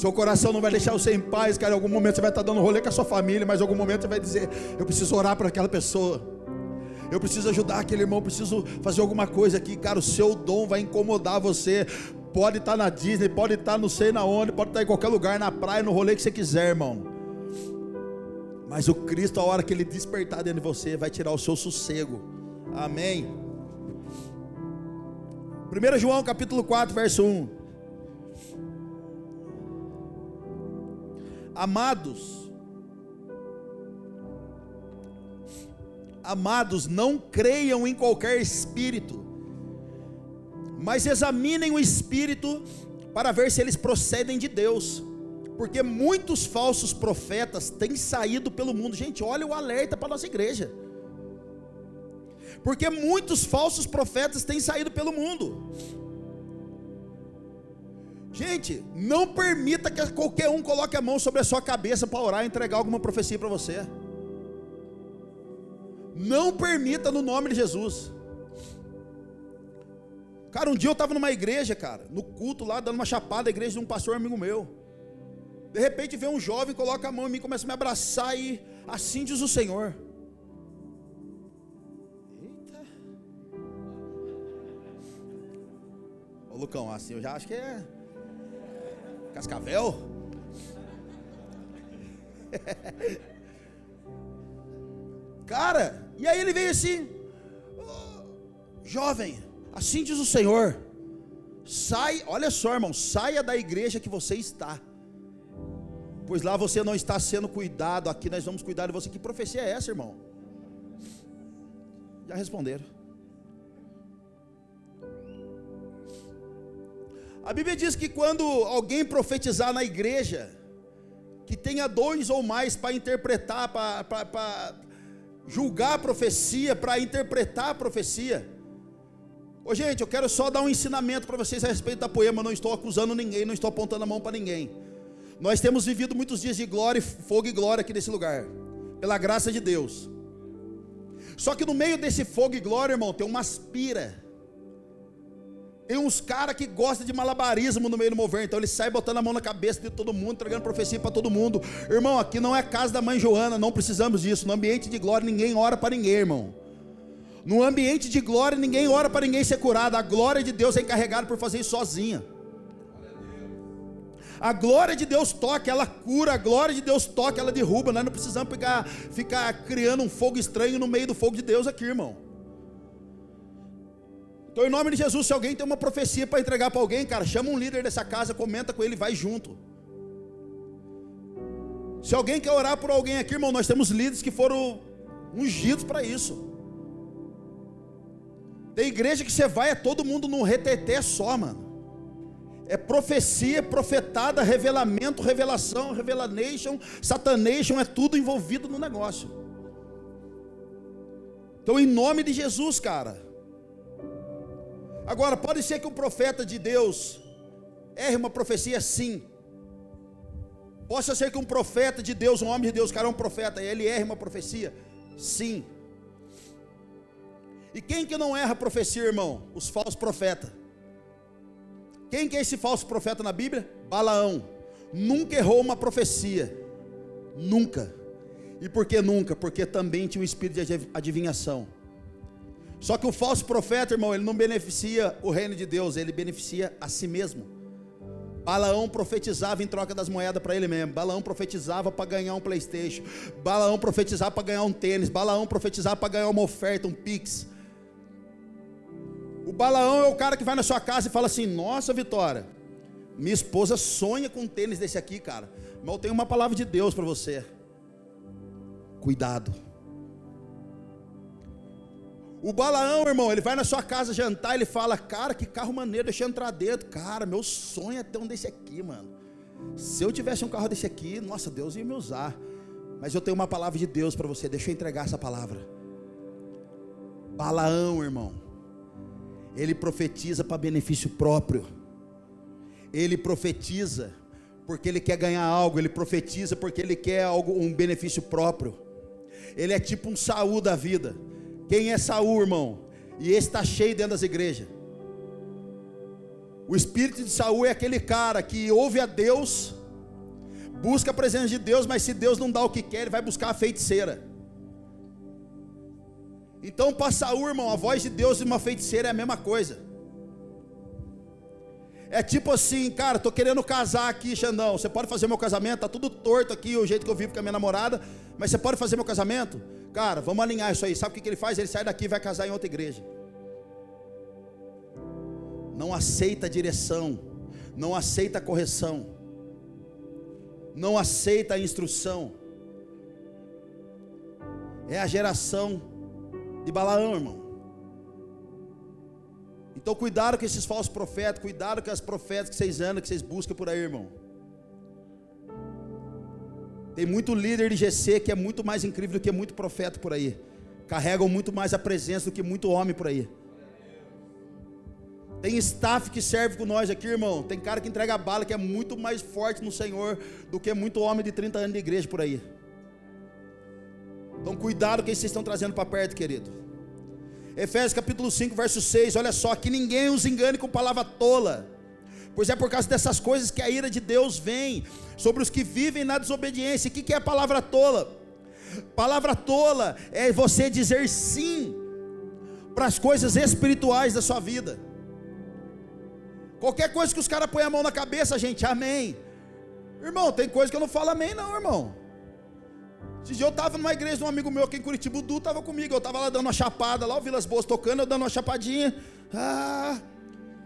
Seu coração não vai deixar você em paz, cara. Em algum momento você vai estar dando rolê com a sua família, mas em algum momento você vai dizer: Eu preciso orar por aquela pessoa. Eu preciso ajudar aquele irmão, preciso fazer alguma coisa aqui, cara. O seu dom vai incomodar você. Pode estar na Disney, pode estar não sei na onde, pode estar em qualquer lugar, na praia, no rolê que você quiser, irmão. Mas o Cristo, a hora que ele despertar dentro de você, vai tirar o seu sossego. Amém. 1 João capítulo 4, verso 1. Amados, amados, não creiam em qualquer espírito, mas examinem o espírito para ver se eles procedem de Deus, porque muitos falsos profetas têm saído pelo mundo. Gente, olha o alerta para a nossa igreja. Porque muitos falsos profetas têm saído pelo mundo. Gente, não permita que qualquer um coloque a mão sobre a sua cabeça para orar e entregar alguma profecia para você. Não permita no nome de Jesus. Cara, um dia eu estava numa igreja, cara, no culto lá, dando uma chapada, a igreja de um pastor amigo meu. De repente vem um jovem, coloca a mão em mim, começa a me abraçar e assim diz o Senhor. Eita. Ô Lucão, assim eu já acho que é. Cascavel? Cara, e aí ele veio assim, jovem, assim diz o Senhor, sai, olha só, irmão, saia da igreja que você está, pois lá você não está sendo cuidado, aqui nós vamos cuidar de você. Que profecia é essa, irmão? Já responderam. A Bíblia diz que quando alguém profetizar na igreja, que tenha dois ou mais para interpretar, para julgar a profecia, para interpretar a profecia. Ô gente, eu quero só dar um ensinamento para vocês a respeito da poema. Não estou acusando ninguém, não estou apontando a mão para ninguém. Nós temos vivido muitos dias de glória, fogo e glória aqui nesse lugar, pela graça de Deus. Só que no meio desse fogo e glória, irmão, tem uma aspira tem uns caras que gostam de malabarismo no meio do mover, então ele sai botando a mão na cabeça de todo mundo, entregando profecia para todo mundo. Irmão, aqui não é casa da mãe Joana, não precisamos disso. No ambiente de glória, ninguém ora para ninguém, irmão. No ambiente de glória, ninguém ora para ninguém ser curado. A glória de Deus é encarregada por fazer isso sozinha. A glória de Deus toca, ela cura, a glória de Deus toca, ela derruba. Nós não precisamos pegar, ficar criando um fogo estranho no meio do fogo de Deus aqui, irmão. Então, em nome de Jesus, se alguém tem uma profecia para entregar para alguém, cara, chama um líder dessa casa, comenta com ele, vai junto. Se alguém quer orar por alguém aqui, irmão, nós temos líderes que foram ungidos para isso. Tem igreja que você vai, é todo mundo num reteté só, mano. É profecia, profetada, revelamento, revelação, revelation, satanation, é tudo envolvido no negócio. Então, em nome de Jesus, cara. Agora, pode ser que um profeta de Deus erre uma profecia, sim. Possa ser que um profeta de Deus, um homem de Deus, cara, é um profeta, ele erre uma profecia, sim. E quem que não erra profecia, irmão? Os falsos profetas. Quem que é esse falso profeta na Bíblia? Balaão. Nunca errou uma profecia. Nunca. E por que nunca? Porque também tinha um espírito de adivinhação. Só que o falso profeta, irmão, ele não beneficia o reino de Deus, ele beneficia a si mesmo. Balaão profetizava em troca das moedas para ele mesmo. Balaão profetizava para ganhar um PlayStation. Balaão profetizava para ganhar um tênis. Balaão profetizava para ganhar uma oferta, um Pix. O Balaão é o cara que vai na sua casa e fala assim: Nossa, Vitória, minha esposa sonha com um tênis desse aqui, cara. Mas eu tenho uma palavra de Deus para você. Cuidado. O Balaão, irmão, ele vai na sua casa jantar, ele fala: Cara, que carro maneiro, deixa eu entrar dentro. Cara, meu sonho é ter um desse aqui, mano. Se eu tivesse um carro desse aqui, nossa, Deus ia me usar. Mas eu tenho uma palavra de Deus para você, deixa eu entregar essa palavra. Balaão, irmão ele profetiza para benefício próprio. Ele profetiza porque ele quer ganhar algo, ele profetiza porque ele quer algo, um benefício próprio. Ele é tipo um Saul da vida. Quem é Saul, irmão? E esse está cheio dentro das igrejas. O espírito de Saul é aquele cara que ouve a Deus, busca a presença de Deus, mas se Deus não dá o que quer, ele vai buscar a feiticeira. Então, para Saul, irmão, a voz de Deus e uma feiticeira é a mesma coisa. É tipo assim, cara, tô querendo casar aqui, Xandão. Você pode fazer meu casamento? Tá tudo torto aqui, o jeito que eu vivo com a minha namorada. Mas você pode fazer meu casamento? Cara, vamos alinhar isso aí. Sabe o que, ele faz? Ele sai daqui e vai casar em outra igreja. Não aceita direção. Não aceita correção. Não aceita instrução. É a geração de Balaão, irmão. Então cuidado com esses falsos profetas, cuidado com as profetas que vocês andam, que vocês buscam por aí, irmão. Tem muito líder de GC que é muito mais incrível do que muito profeta por aí. Carregam muito mais a presença do que muito homem por aí. Tem staff que serve com nós aqui, irmão. Tem cara que entrega bala que é muito mais forte no Senhor do que muito homem de 30 anos de igreja por aí. Então cuidado com o que vocês estão trazendo para perto, querido. Efésios capítulo 5, verso 6, olha só, que ninguém os engane com palavra tola. Pois é por causa dessas coisas que a ira de Deus vem sobre os que vivem na desobediência. O que é a palavra tola? Palavra tola é você dizer sim para as coisas espirituais da sua vida. Qualquer coisa que os caras põem a mão na cabeça, gente, amém. Irmão, tem coisa que eu não falo amém, não, irmão. Esse dia eu estava numa igreja de um amigo meu aqui em Curitiba, o Du estava comigo, eu estava lá dando uma chapada, lá o Vilas Boas tocando, eu dando uma chapadinha. Ah,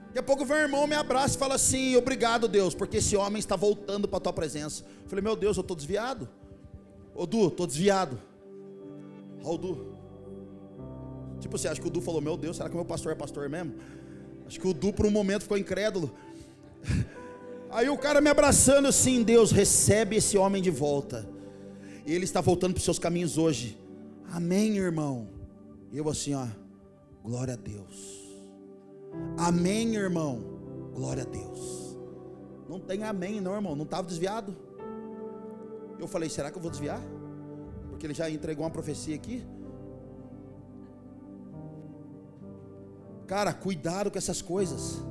daqui a pouco vem um irmão, me abraça e fala assim: Obrigado, Deus, porque esse homem está voltando para a tua presença. Eu falei: Meu Deus, eu estou desviado. Ô Du, estou desviado. Olha o Du. Tipo assim, acho que o Du falou: Meu Deus, será que o meu pastor é pastor mesmo? Acho que o Du por um momento ficou incrédulo. (laughs) Aí o cara me abraçando assim: Deus, recebe esse homem de volta. E ele está voltando para os seus caminhos hoje. Amém, irmão. Eu assim, ó. Glória a Deus. Amém, irmão. Glória a Deus. Não tem amém, não, irmão. Não estava desviado. Eu falei, será que eu vou desviar? Porque ele já entregou uma profecia aqui. Cara, cuidado com essas coisas.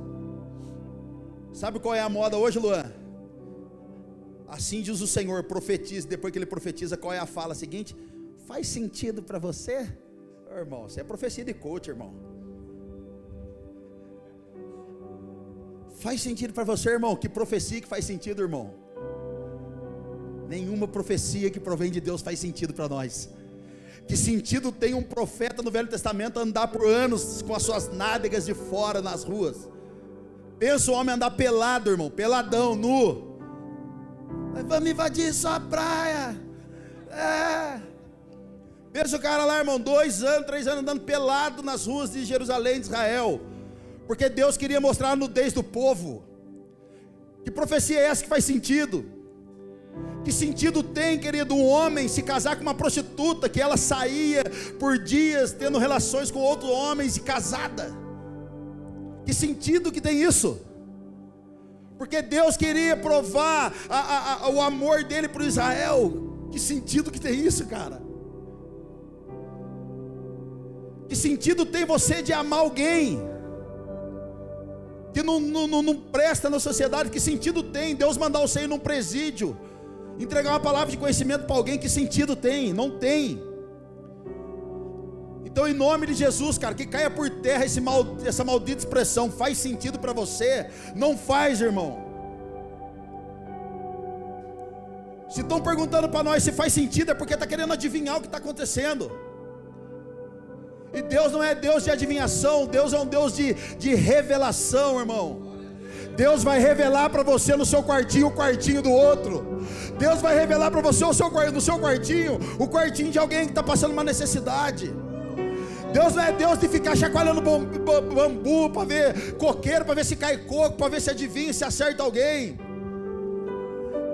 Sabe qual é a moda hoje, Luan? Assim diz o Senhor, profetiza. Depois que ele profetiza, qual é a fala seguinte? Faz sentido para você? Oh, irmão, você é profecia de coach, irmão. Faz sentido para você, irmão? Que profecia que faz sentido, irmão? Nenhuma profecia que provém de Deus faz sentido para nós. Que sentido tem um profeta no Velho Testamento andar por anos com as suas nádegas de fora nas ruas? Pensa o homem andar pelado, irmão, peladão, nu Vamos invadir sua praia. É. Pensa o cara lá, irmão, dois anos, três anos andando pelado nas ruas de Jerusalém, de Israel, porque Deus queria mostrar a nudez do povo. Que profecia é essa que faz sentido? Que sentido tem, querido, um homem se casar com uma prostituta que ela saía por dias tendo relações com outros homens e casada? Que sentido que tem isso? Porque Deus queria provar a, a, a, o amor dele para Israel. Que sentido que tem isso, cara? Que sentido tem você de amar alguém que não, não, não, presta na sociedade? Que sentido tem Deus mandar você ir num presídio, entregar uma palavra de conhecimento para alguém? Que sentido tem? Não tem. Então, em nome de Jesus, cara, que caia por terra mal, essa maldita expressão. Faz sentido para você? Não faz, irmão. Se estão perguntando para nós se faz sentido, é porque está querendo adivinhar o que está acontecendo. E Deus não é Deus de adivinhação, Deus é um Deus de, de revelação, irmão. Deus vai revelar para você no seu quartinho o quartinho do outro. Deus vai revelar para você o seu, no seu quartinho o quartinho de alguém que está passando uma necessidade. Deus não é Deus de ficar chacoalhando bambu para ver coqueiro, para ver se cai coco, para ver se adivinha, se acerta alguém.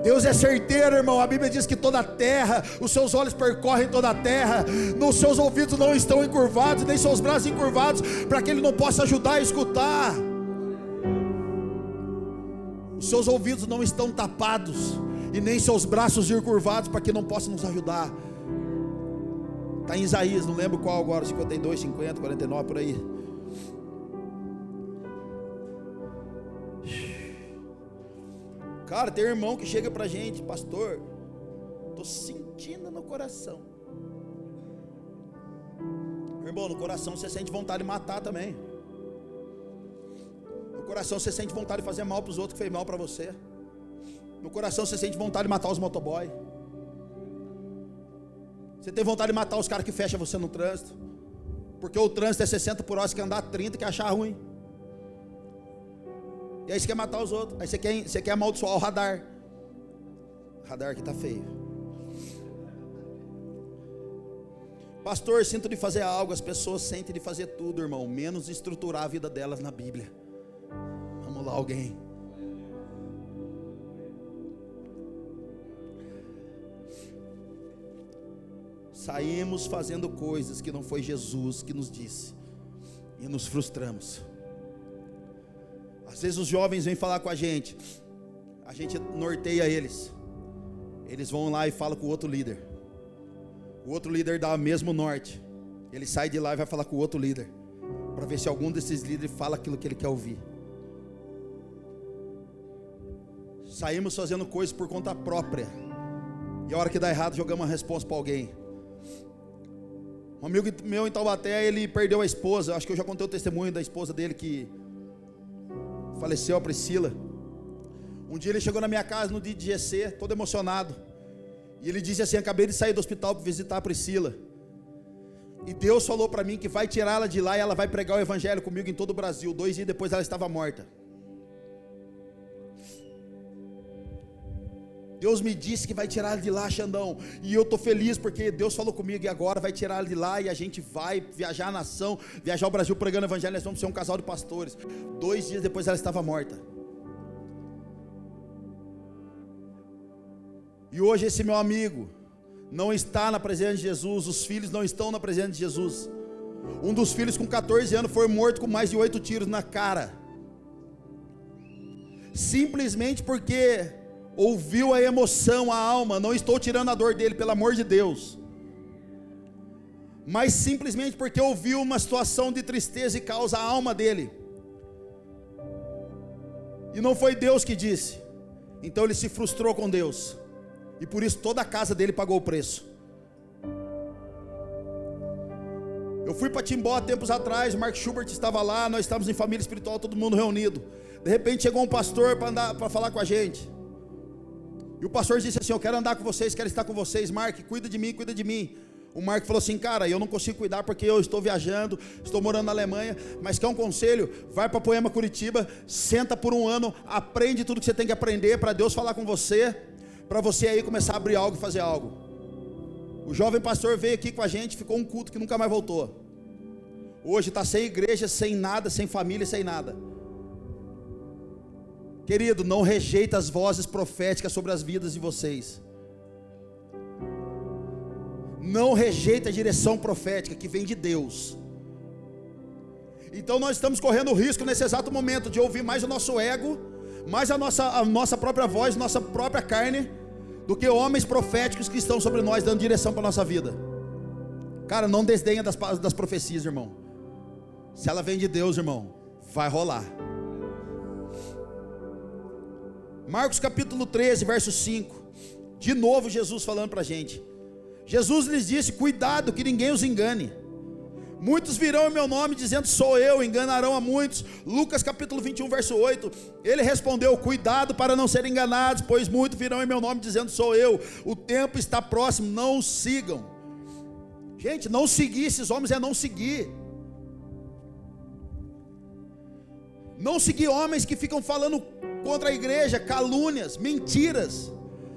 Deus é certeiro, irmão. A Bíblia diz que toda a terra, os seus olhos percorrem toda a terra, nos seus ouvidos não estão encurvados, nem seus braços encurvados, para que Ele não possa ajudar a escutar. Os seus ouvidos não estão tapados, e nem seus braços encurvados, para que não possa nos ajudar. Está em Isaías, não lembro qual agora, 52, 50, 49, por aí. Cara, tem irmão que chega pra gente, pastor, tô sentindo no coração. Irmão, no coração você sente vontade de matar também. No coração você sente vontade de fazer mal para os outros que fez mal para você. No coração você sente vontade de matar os motoboy. Você tem vontade de matar os caras que fecham você no trânsito. Porque o trânsito é 60 por hora, você quer andar 30 que achar ruim. E aí você quer matar os outros. Aí você quer, você quer amaldiçoar o radar. O radar que está feio. Pastor, sinto de fazer algo. As pessoas sentem de fazer tudo, irmão. Menos estruturar a vida delas na Bíblia. Vamos lá, alguém. Saímos fazendo coisas que não foi Jesus que nos disse. E nos frustramos. Às vezes os jovens vêm falar com a gente, a gente norteia eles. Eles vão lá e falam com o outro líder. O outro líder dá o mesmo norte. Ele sai de lá e vai falar com o outro líder. Para ver se algum desses líderes fala aquilo que ele quer ouvir. Saímos fazendo coisas por conta própria. E a hora que dá errado, jogamos uma resposta para alguém. Um amigo meu em Taubaté, ele perdeu a esposa. Acho que eu já contei o testemunho da esposa dele que faleceu a Priscila. Um dia ele chegou na minha casa no dia de GC, todo emocionado. E ele disse assim: Acabei de sair do hospital para visitar a Priscila. E Deus falou para mim que vai tirá-la de lá e ela vai pregar o evangelho comigo em todo o Brasil. Dois dias depois ela estava morta. Deus me disse que vai tirar de lá, Xandão. E eu estou feliz porque Deus falou comigo e agora vai tirar de lá e a gente vai viajar a nação, viajar ao Brasil pregando o evangelho. Nós vamos ser um casal de pastores. Dois dias depois ela estava morta. E hoje esse meu amigo não está na presença de Jesus, os filhos não estão na presença de Jesus. Um dos filhos com 14 anos foi morto com mais de oito tiros na cara. Simplesmente porque ouviu a emoção, a alma, não estou tirando a dor dele, pelo amor de Deus, mas simplesmente porque ouviu uma situação de tristeza e causa a alma dele, e não foi Deus que disse, então ele se frustrou com Deus, e por isso toda a casa dele pagou o preço. Eu fui para Timbó tempos atrás, Mark Schubert estava lá, nós estávamos em família espiritual, todo mundo reunido. De repente chegou um pastor para falar com a gente. E o pastor disse assim: Eu quero andar com vocês, quero estar com vocês. Mark, cuida de mim, cuida de mim. O Mark falou assim: Cara, eu não consigo cuidar porque eu estou viajando, estou morando na Alemanha. Mas quer um conselho? Vai para Poema Curitiba, senta por um ano, aprende tudo que você tem que aprender para Deus falar com você, para você aí começar a abrir algo e fazer algo. O jovem pastor veio aqui com a gente, ficou um culto que nunca mais voltou. Hoje está sem igreja, sem nada, sem família, sem nada. Querido, não rejeita as vozes proféticas sobre as vidas de vocês. Não rejeita a direção profética que vem de Deus. Então nós estamos correndo o risco nesse exato momento de ouvir mais o nosso ego, mais a nossa, a nossa própria voz, nossa própria carne, do que homens proféticos que estão sobre nós dando direção para a nossa vida. Cara, não desdenha das, das profecias, irmão. Se ela vem de Deus, irmão, vai rolar. Marcos capítulo 13, verso 5. De novo Jesus falando para a gente. Jesus lhes disse: Cuidado que ninguém os engane. Muitos virão em meu nome dizendo sou eu, enganarão a muitos. Lucas capítulo 21, verso 8. Ele respondeu: Cuidado para não serem enganados, pois muitos virão em meu nome dizendo sou eu. O tempo está próximo, não os sigam. Gente, não seguir esses homens é não seguir. Não seguir homens que ficam falando contra a igreja, calúnias, mentiras.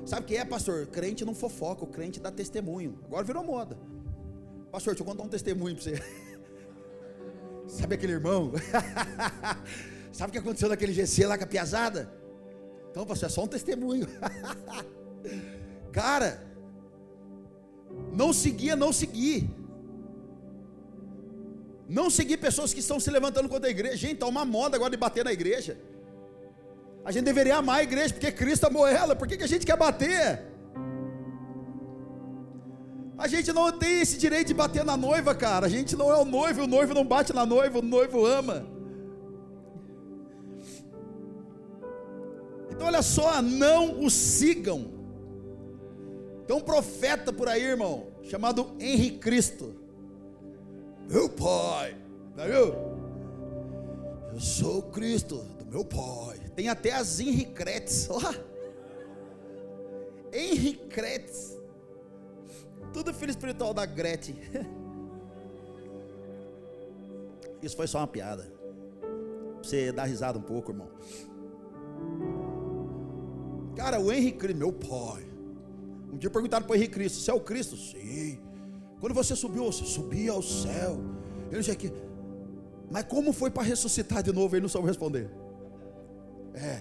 Sabe o que é, pastor? Crente não fofoca, o crente dá testemunho. Agora virou moda. Pastor, deixa eu contar um testemunho para você. (laughs) Sabe aquele irmão? (laughs) Sabe o que aconteceu naquele GC lá com a piazada? Então, pastor, é só um testemunho. (laughs) Cara, não seguia, não seguir. Não seguir pessoas que estão se levantando contra a igreja. Gente, está uma moda agora de bater na igreja. A gente deveria amar a igreja, porque Cristo amou ela. Por que, que a gente quer bater? A gente não tem esse direito de bater na noiva, cara. A gente não é o noivo, o noivo não bate na noiva, o noivo ama. Então olha só, não o sigam. Tem um profeta por aí, irmão, chamado Henri Cristo. Meu pai, não viu? Eu sou Cristo do meu pai. Tem até as Henricretes, ó. Henricretes. Tudo filho espiritual da Gretchen. (laughs) Isso foi só uma piada. Você dar risada um pouco, irmão. Cara, o Henrique Cristo, meu pai. Um dia perguntaram para o Henrique Cristo: Você é o Cristo? Sim. Quando você subiu, você subia ao céu. Ele disse aqui. Mas como foi para ressuscitar de novo? Ele não soube responder. É,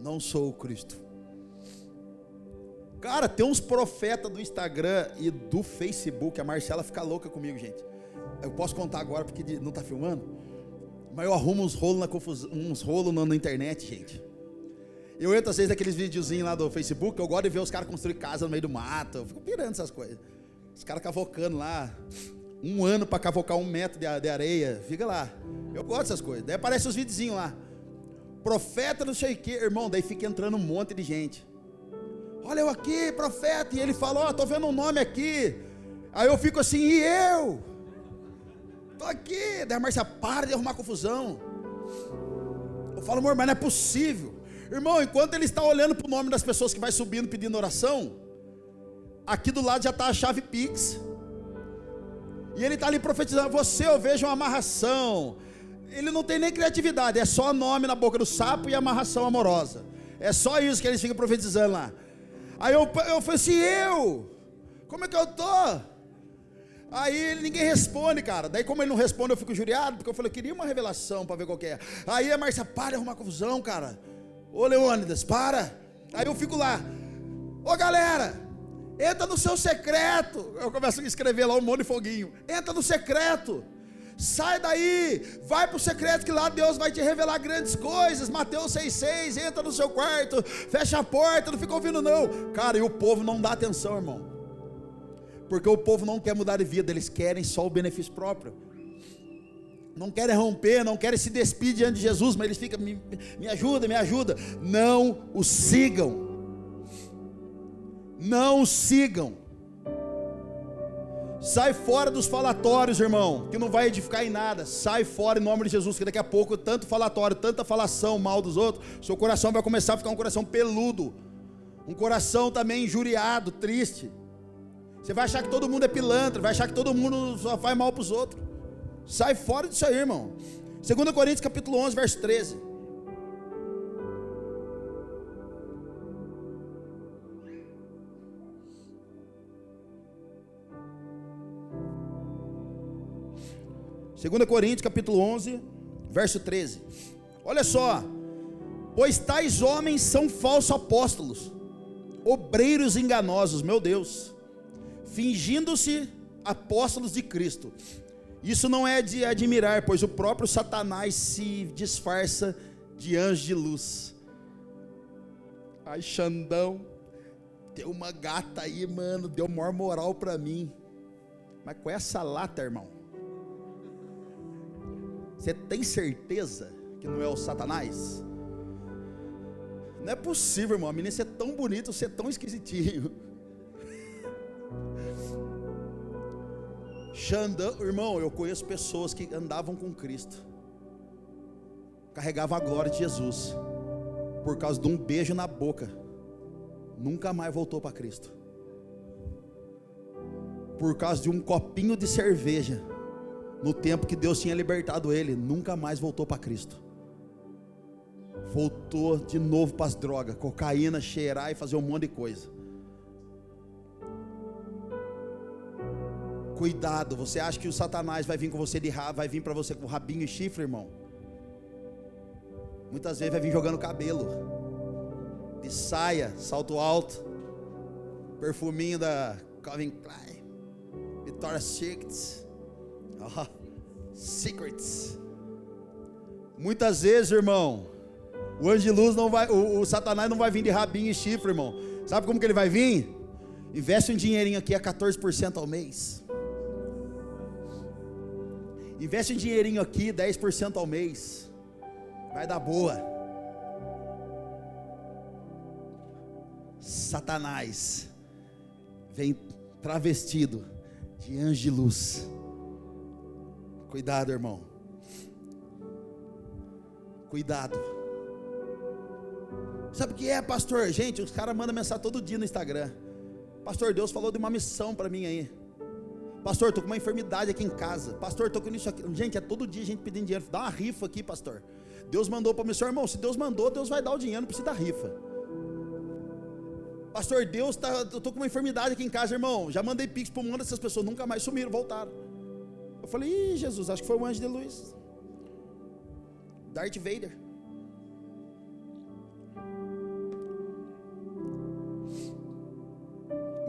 não sou o Cristo. Cara, tem uns profetas do Instagram e do Facebook, a Marcela fica louca comigo, gente. Eu posso contar agora porque não está filmando, mas eu arrumo uns rolos na confusão, uns rolos na, na, internet, gente. Eu entro às vezes naqueles videozinhos lá do Facebook, eu gosto de ver os caras construir casa no meio do mato, eu fico pirando essas coisas. Os caras cavocando lá, um ano para cavocar um metro de, de, areia, fica lá. Eu gosto dessas coisas. Daí aparece os videozinhos lá. Profeta não sei o que, irmão, daí fica entrando um monte de gente. Olha eu aqui, profeta. E ele falou: Ó, oh, estou vendo um nome aqui. Aí eu fico assim: E eu? Estou aqui. Daí a Marcia para de arrumar confusão. Eu falo, amor, mas não é possível. Irmão, enquanto ele está olhando para o nome das pessoas que vai subindo pedindo oração, aqui do lado já está a chave Pix. E ele está ali profetizando: Você eu vejo uma amarração. Ele não tem nem criatividade, é só nome na boca do sapo e amarração amorosa. É só isso que eles ficam profetizando lá. Aí eu, eu falei assim, eu? Como é que eu tô? Aí ninguém responde, cara. Daí, como ele não responde, eu fico juriado, porque eu falei, eu queria uma revelação para ver qual é. Aí a Márcia, para de arrumar confusão, cara. Ô Leônidas, para. Aí eu fico lá. Ô galera, entra no seu secreto. Eu começo a escrever lá um monte de foguinho. Entra no secreto. Sai daí, vai para o secreto que lá Deus vai te revelar grandes coisas. Mateus 6,6, entra no seu quarto, fecha a porta, não fica ouvindo, não. Cara, e o povo não dá atenção, irmão. Porque o povo não quer mudar de vida, eles querem só o benefício próprio. Não querem romper, não querem se despedir diante de Jesus, mas eles ficam, me, me ajuda, me ajuda. Não o sigam. Não o sigam. Sai fora dos falatórios, irmão, que não vai edificar em nada. Sai fora em nome de Jesus, que daqui a pouco, tanto falatório, tanta falação mal dos outros, seu coração vai começar a ficar um coração peludo, um coração também injuriado, triste. Você vai achar que todo mundo é pilantra, vai achar que todo mundo só faz mal para os outros. Sai fora disso aí, irmão. 2 Coríntios capítulo 11, verso 13. 2 Coríntios capítulo 11, verso 13. Olha só, pois tais homens são falsos apóstolos, obreiros enganosos, meu Deus, fingindo-se apóstolos de Cristo. Isso não é de admirar, pois o próprio Satanás se disfarça de anjo de luz. Ai, Xandão, tem uma gata aí, mano, deu maior moral para mim. Mas com essa lata, irmão, você tem certeza que não é o Satanás? Não é possível, irmão. A menina ser tão bonita, ser tão esquisitinho. (laughs) Xandão, irmão, eu conheço pessoas que andavam com Cristo, carregavam a glória de Jesus, por causa de um beijo na boca, nunca mais voltou para Cristo, por causa de um copinho de cerveja, no tempo que Deus tinha libertado ele, nunca mais voltou para Cristo. Voltou de novo para as drogas, cocaína, cheirar e fazer um monte de coisa. Cuidado, você acha que o Satanás vai vir com você de vai vir para você com rabinho e chifre, irmão? Muitas vezes vai vir jogando cabelo, de saia, salto alto, perfuminho da Calvin Klein, Victoria's Secret, oh, Secrets. Muitas vezes, irmão, o anjo de luz não vai, o, o Satanás não vai vir de rabinho e chifre, irmão. Sabe como que ele vai vir? Investe um dinheirinho aqui a 14% ao mês. Investe um dinheirinho aqui, 10% ao mês. Vai dar boa. Satanás vem travestido de anjo de luz. Cuidado, irmão. Cuidado. Sabe o que é, pastor? Gente, os caras mandam mensagem todo dia no Instagram. Pastor, Deus falou de uma missão para mim aí. Pastor, estou com uma enfermidade aqui em casa. Pastor, estou com isso aqui. Gente, é todo dia a gente pedindo dinheiro. Dá uma rifa aqui, pastor. Deus mandou para mim, seu irmão. Se Deus mandou, Deus vai dar o dinheiro, não precisa dar rifa. Pastor, Deus tá, eu estou com uma enfermidade aqui em casa, irmão. Já mandei pix para um monte dessas pessoas, nunca mais sumiram, voltaram. Eu falei, Ih, Jesus, acho que foi o anjo de luz. Darth Vader.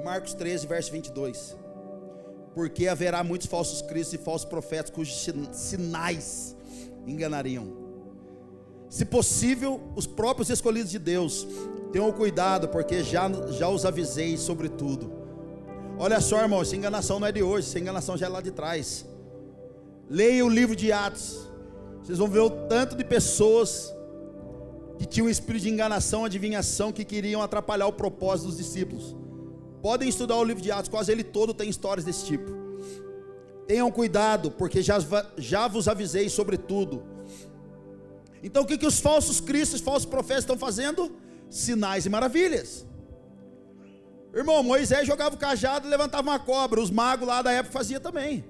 Marcos 13, verso 22 porque haverá muitos falsos cristos e falsos profetas cujos sinais enganariam. Se possível, os próprios escolhidos de Deus, tenham cuidado, porque já, já os avisei sobre tudo. Olha só, irmão, essa enganação não é de hoje, essa enganação já é lá de trás. Leia o livro de Atos, vocês vão ver o tanto de pessoas que tinham um espírito de enganação, adivinhação, que queriam atrapalhar o propósito dos discípulos. Podem estudar o livro de Atos, quase ele todo tem histórias desse tipo. Tenham cuidado, porque já, já vos avisei sobre tudo. Então o que, que os falsos cristos, falsos profetas estão fazendo? Sinais e maravilhas. Irmão, Moisés jogava o cajado e levantava uma cobra. Os magos lá da época faziam também.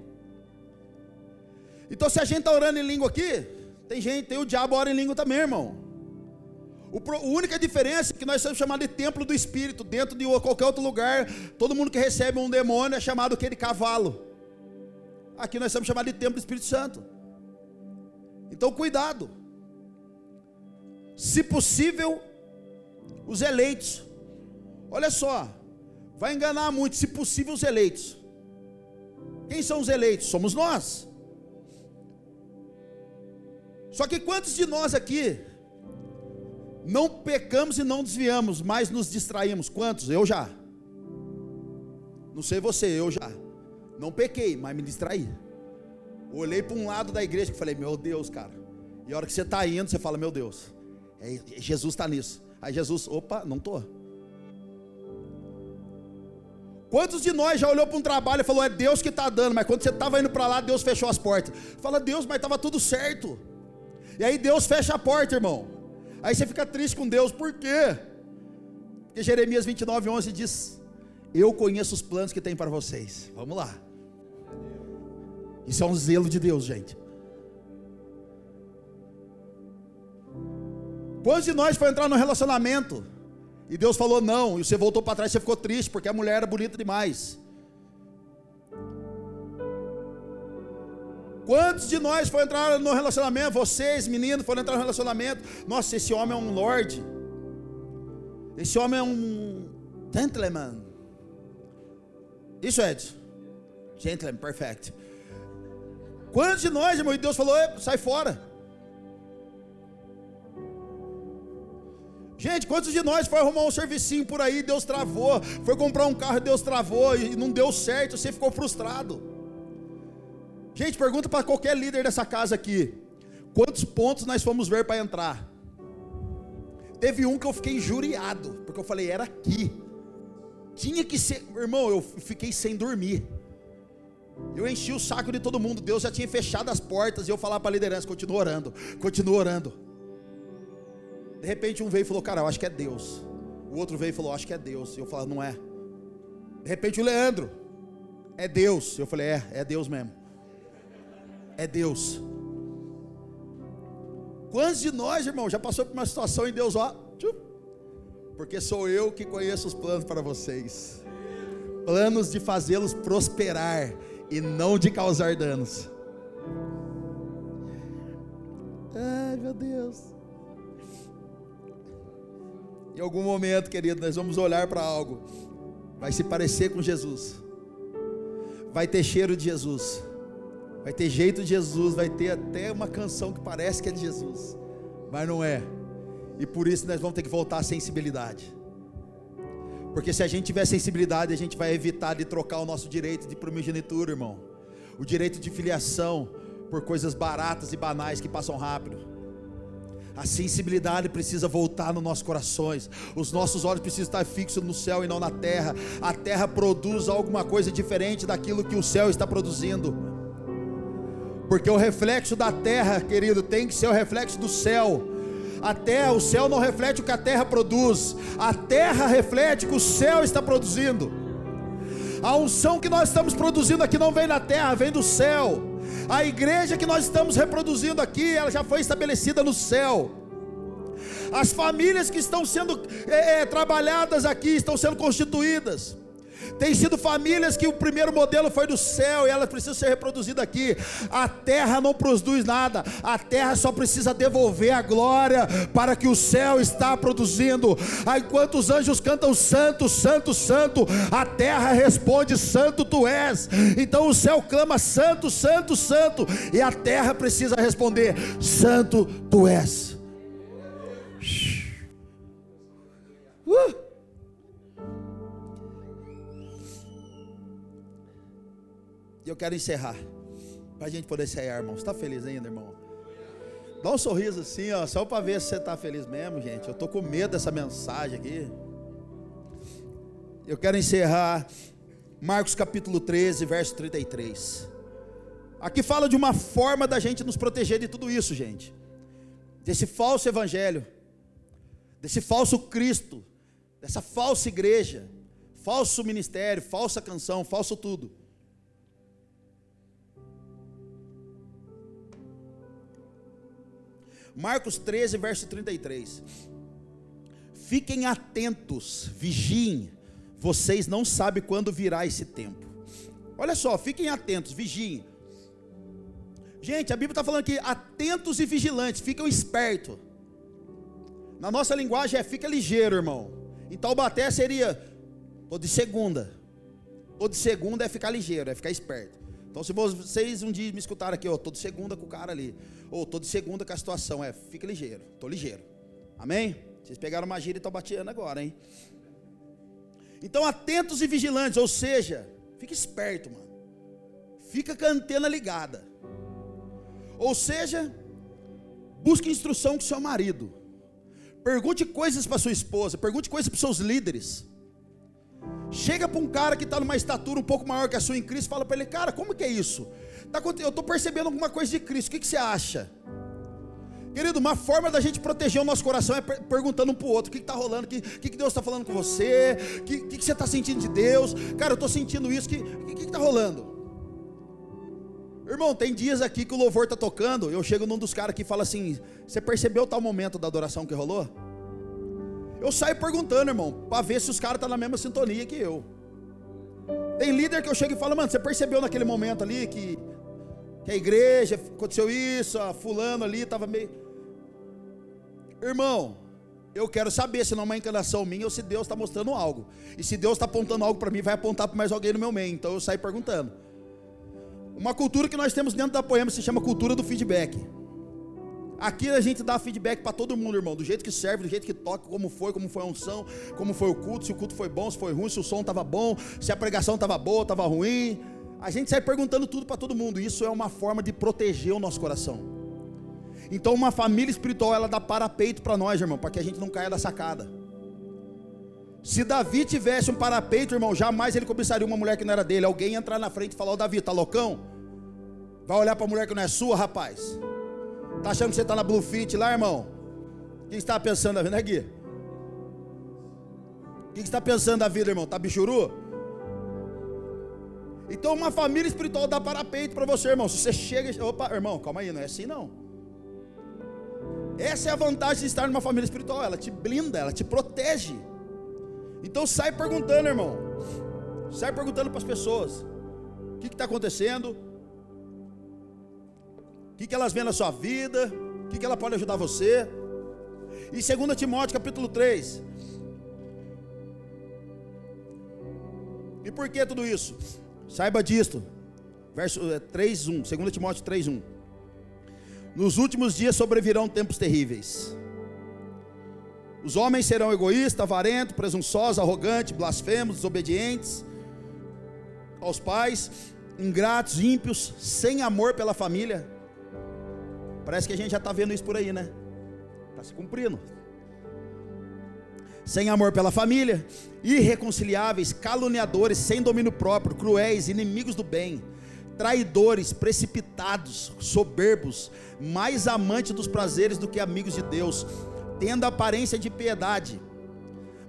Então se a gente está orando em língua aqui, tem gente, tem o diabo ora em língua também, irmão. a única diferença é que nós somos chamados de templo do Espírito. Dentro de qualquer outro lugar, todo mundo que recebe um demônio é chamado o que de cavalo. Aqui nós somos chamados de templo do Espírito Santo. Então cuidado. Se possível, os eleitos. Olha só, vai enganar muito, se possível, os eleitos. Quem são os eleitos? Somos nós. Só que quantos de nós aqui não pecamos e não desviamos, mas nos distraímos? Quantos? Eu já. Não sei você, eu já. Não pequei, mas me distraí. Olhei para um lado da igreja e falei, meu Deus, cara. E a hora que você está indo, você fala, meu Deus, é, Jesus está nisso. Aí Jesus, opa, não estou. Quantos de nós já olhou para um trabalho e falou, é Deus que está dando, mas quando você estava indo para lá, Deus fechou as portas. Fala, Deus, mas estava tudo certo. E aí Deus fecha a porta, irmão. Aí você fica triste com Deus, por quê? Porque Jeremias 29, 11 diz: Eu conheço os planos que tem para vocês. Vamos lá. Isso é um zelo de Deus, gente. Quantos de nós foi entrar no relacionamento e Deus falou não, e você voltou para trás você ficou triste porque a mulher era bonita demais? Quantos de nós foram entrar no relacionamento? Vocês, meninos, foram entrar no relacionamento. Nossa, esse homem é um lord. Esse homem é um gentleman. Isso, Ed? Gentleman, perfect. Quantos de nós, irmão, e Deus falou, sai fora. Gente, quantos de nós foi arrumar um servicinho por aí, Deus travou, foi comprar um carro, Deus travou e não deu certo, você ficou frustrado. Gente, pergunta para qualquer líder dessa casa aqui: quantos pontos nós fomos ver para entrar? Teve um que eu fiquei injuriado, porque eu falei, era aqui. Tinha que ser, irmão, eu fiquei sem dormir. Eu enchi o saco de todo mundo. Deus já tinha fechado as portas e eu falava para a liderança: continua orando, continua orando. De repente um veio e falou: Cara, eu acho que é Deus. O outro veio e falou: Acho que é Deus. E eu falava: Não é. De repente o Leandro: É Deus. Eu falei: É, é Deus mesmo. É Deus. Quantos de nós, irmão, já passou por uma situação em Deus, ó, porque sou eu que conheço os planos para vocês planos de fazê-los prosperar e não de causar danos. Ai, meu Deus. Em algum momento, querido, nós vamos olhar para algo, vai se parecer com Jesus, vai ter cheiro de Jesus, vai ter jeito de Jesus, vai ter até uma canção que parece que é de Jesus, mas não é, e por isso nós vamos ter que voltar à sensibilidade. Porque se a gente tiver sensibilidade, a gente vai evitar de trocar o nosso direito de primogenitura, irmão. O direito de filiação por coisas baratas e banais que passam rápido. A sensibilidade precisa voltar nos nossos corações. Os nossos olhos precisam estar fixos no céu e não na terra. A terra produz alguma coisa diferente daquilo que o céu está produzindo. Porque o reflexo da terra, querido, tem que ser o reflexo do céu. A terra, o céu não reflete o que a terra produz. A terra reflete o que o céu está produzindo. A unção que nós estamos produzindo aqui não vem da terra, vem do céu. A igreja que nós estamos reproduzindo aqui, ela já foi estabelecida no céu. As famílias que estão sendo é, é, trabalhadas aqui estão sendo constituídas. Tem sido famílias que o primeiro modelo foi do céu e elas precisam ser reproduzidas aqui. A terra não produz nada, a terra só precisa devolver a glória para que o céu está produzindo. Enquanto os anjos cantam santo, santo, santo, a terra responde: Santo tu és. Então o céu clama: Santo, santo, santo, e a terra precisa responder: Santo tu és. Uh! E eu quero encerrar. Para a gente poder encerrar, irmão. Você está feliz ainda, irmão? Dá um sorriso assim, ó, só para ver se você está feliz mesmo, gente. Eu estou com medo dessa mensagem aqui. Eu quero encerrar Marcos capítulo 13, verso 33. Aqui fala de uma forma da gente nos proteger de tudo isso, gente. Desse falso evangelho, desse falso Cristo, dessa falsa igreja, falso ministério, falsa canção, falso tudo. Marcos 13, verso 33. Fiquem atentos, vigiem, vocês não sabem quando virá esse tempo. Olha só, fiquem atentos, vigiem. Gente, a Bíblia está falando aqui, atentos e vigilantes, ficam espertos. Na nossa linguagem é fica ligeiro, irmão. Em Taubaté seria, tô de segunda. Tô de segunda é ficar ligeiro, é ficar esperto. Então, se vocês um dia me escutaram aqui, ó, tô de segunda com o cara ali, ou tô de segunda com a situação, é, fica ligeiro, tô ligeiro. Amém? Vocês pegaram uma gíria e estão bateando agora, hein? Então, atentos e vigilantes, ou seja, fica esperto, mano. Fica com a antena ligada. Ou seja, busque instrução com seu marido. Pergunte coisas para sua esposa, pergunte coisas para seus líderes. Chega para um cara que está numa estatura um pouco maior que a sua em Cristo, fala para ele, cara, como que é isso? Tá eu estou percebendo alguma coisa de Cristo, o que, que você acha? Querido, uma forma da gente proteger o nosso coração é perguntando um para o outro: o que está rolando, o que, que, que Deus está falando com você, o que, que, que você está sentindo de Deus? Cara, eu estou sentindo isso, o que está rolando? Irmão, tem dias aqui que o louvor está tocando, eu chego num dos caras que fala assim: Você percebeu tal momento da adoração que rolou? Eu saio perguntando, irmão, para ver se os caras estão tá na mesma sintonia que eu. Tem líder que eu chego e falo, mano, você percebeu naquele momento ali que que a igreja aconteceu isso, a fulano ali estava meio. Irmão, eu quero saber se não é uma encanação minha ou se Deus está mostrando algo. E se Deus está apontando algo para mim, vai apontar para mais alguém no meu meio. Então eu saio perguntando. Uma cultura que nós temos dentro da poema se chama cultura do feedback. Aqui a gente dá feedback para todo mundo, irmão, do jeito que serve, do jeito que toca, como foi, como foi a unção, como foi o culto, se o culto foi bom, se foi ruim, se o som estava bom, se a pregação estava boa, estava ruim. A gente sai perguntando tudo para todo mundo. Isso é uma forma de proteger o nosso coração. Então, uma família espiritual, ela dá parapeito para nós, irmão, para que a gente não caia da sacada. Se Davi tivesse um parapeito, irmão, jamais ele cobiçaria uma mulher que não era dele. Alguém entrar na frente e falar: Ô Davi, tá loucão? Vai olhar para a mulher que não é sua, rapaz. Tá achando que você está na Blue Fit lá, irmão? O que está pensando da vida, né, Gui? O que está pensando da vida, irmão? Tá bichuru? Então uma família espiritual dá parapeito para você, irmão. Se você chega, opa, irmão, calma aí, não é assim não. Essa é a vantagem de estar numa família espiritual, ela te blinda, ela te protege. Então sai perguntando, irmão. Sai perguntando para as pessoas: o que está acontecendo? O que, que elas veem na sua vida? O que, que ela pode ajudar você? E 2 Timóteo capítulo 3. E por que tudo isso? Saiba disto. Verso 3, 1. 2 Timóteo 3, 1. Nos últimos dias sobrevirão tempos terríveis. Os homens serão egoístas, avarentos, presunçosos, arrogantes, blasfemos, desobedientes aos pais, ingratos, ímpios, sem amor pela família. Parece que a gente já está vendo isso por aí, né? Está se cumprindo. Sem amor pela família, irreconciliáveis, caluniadores, sem domínio próprio, cruéis, inimigos do bem traidores, precipitados, soberbos, mais amantes dos prazeres do que amigos de Deus, tendo aparência de piedade,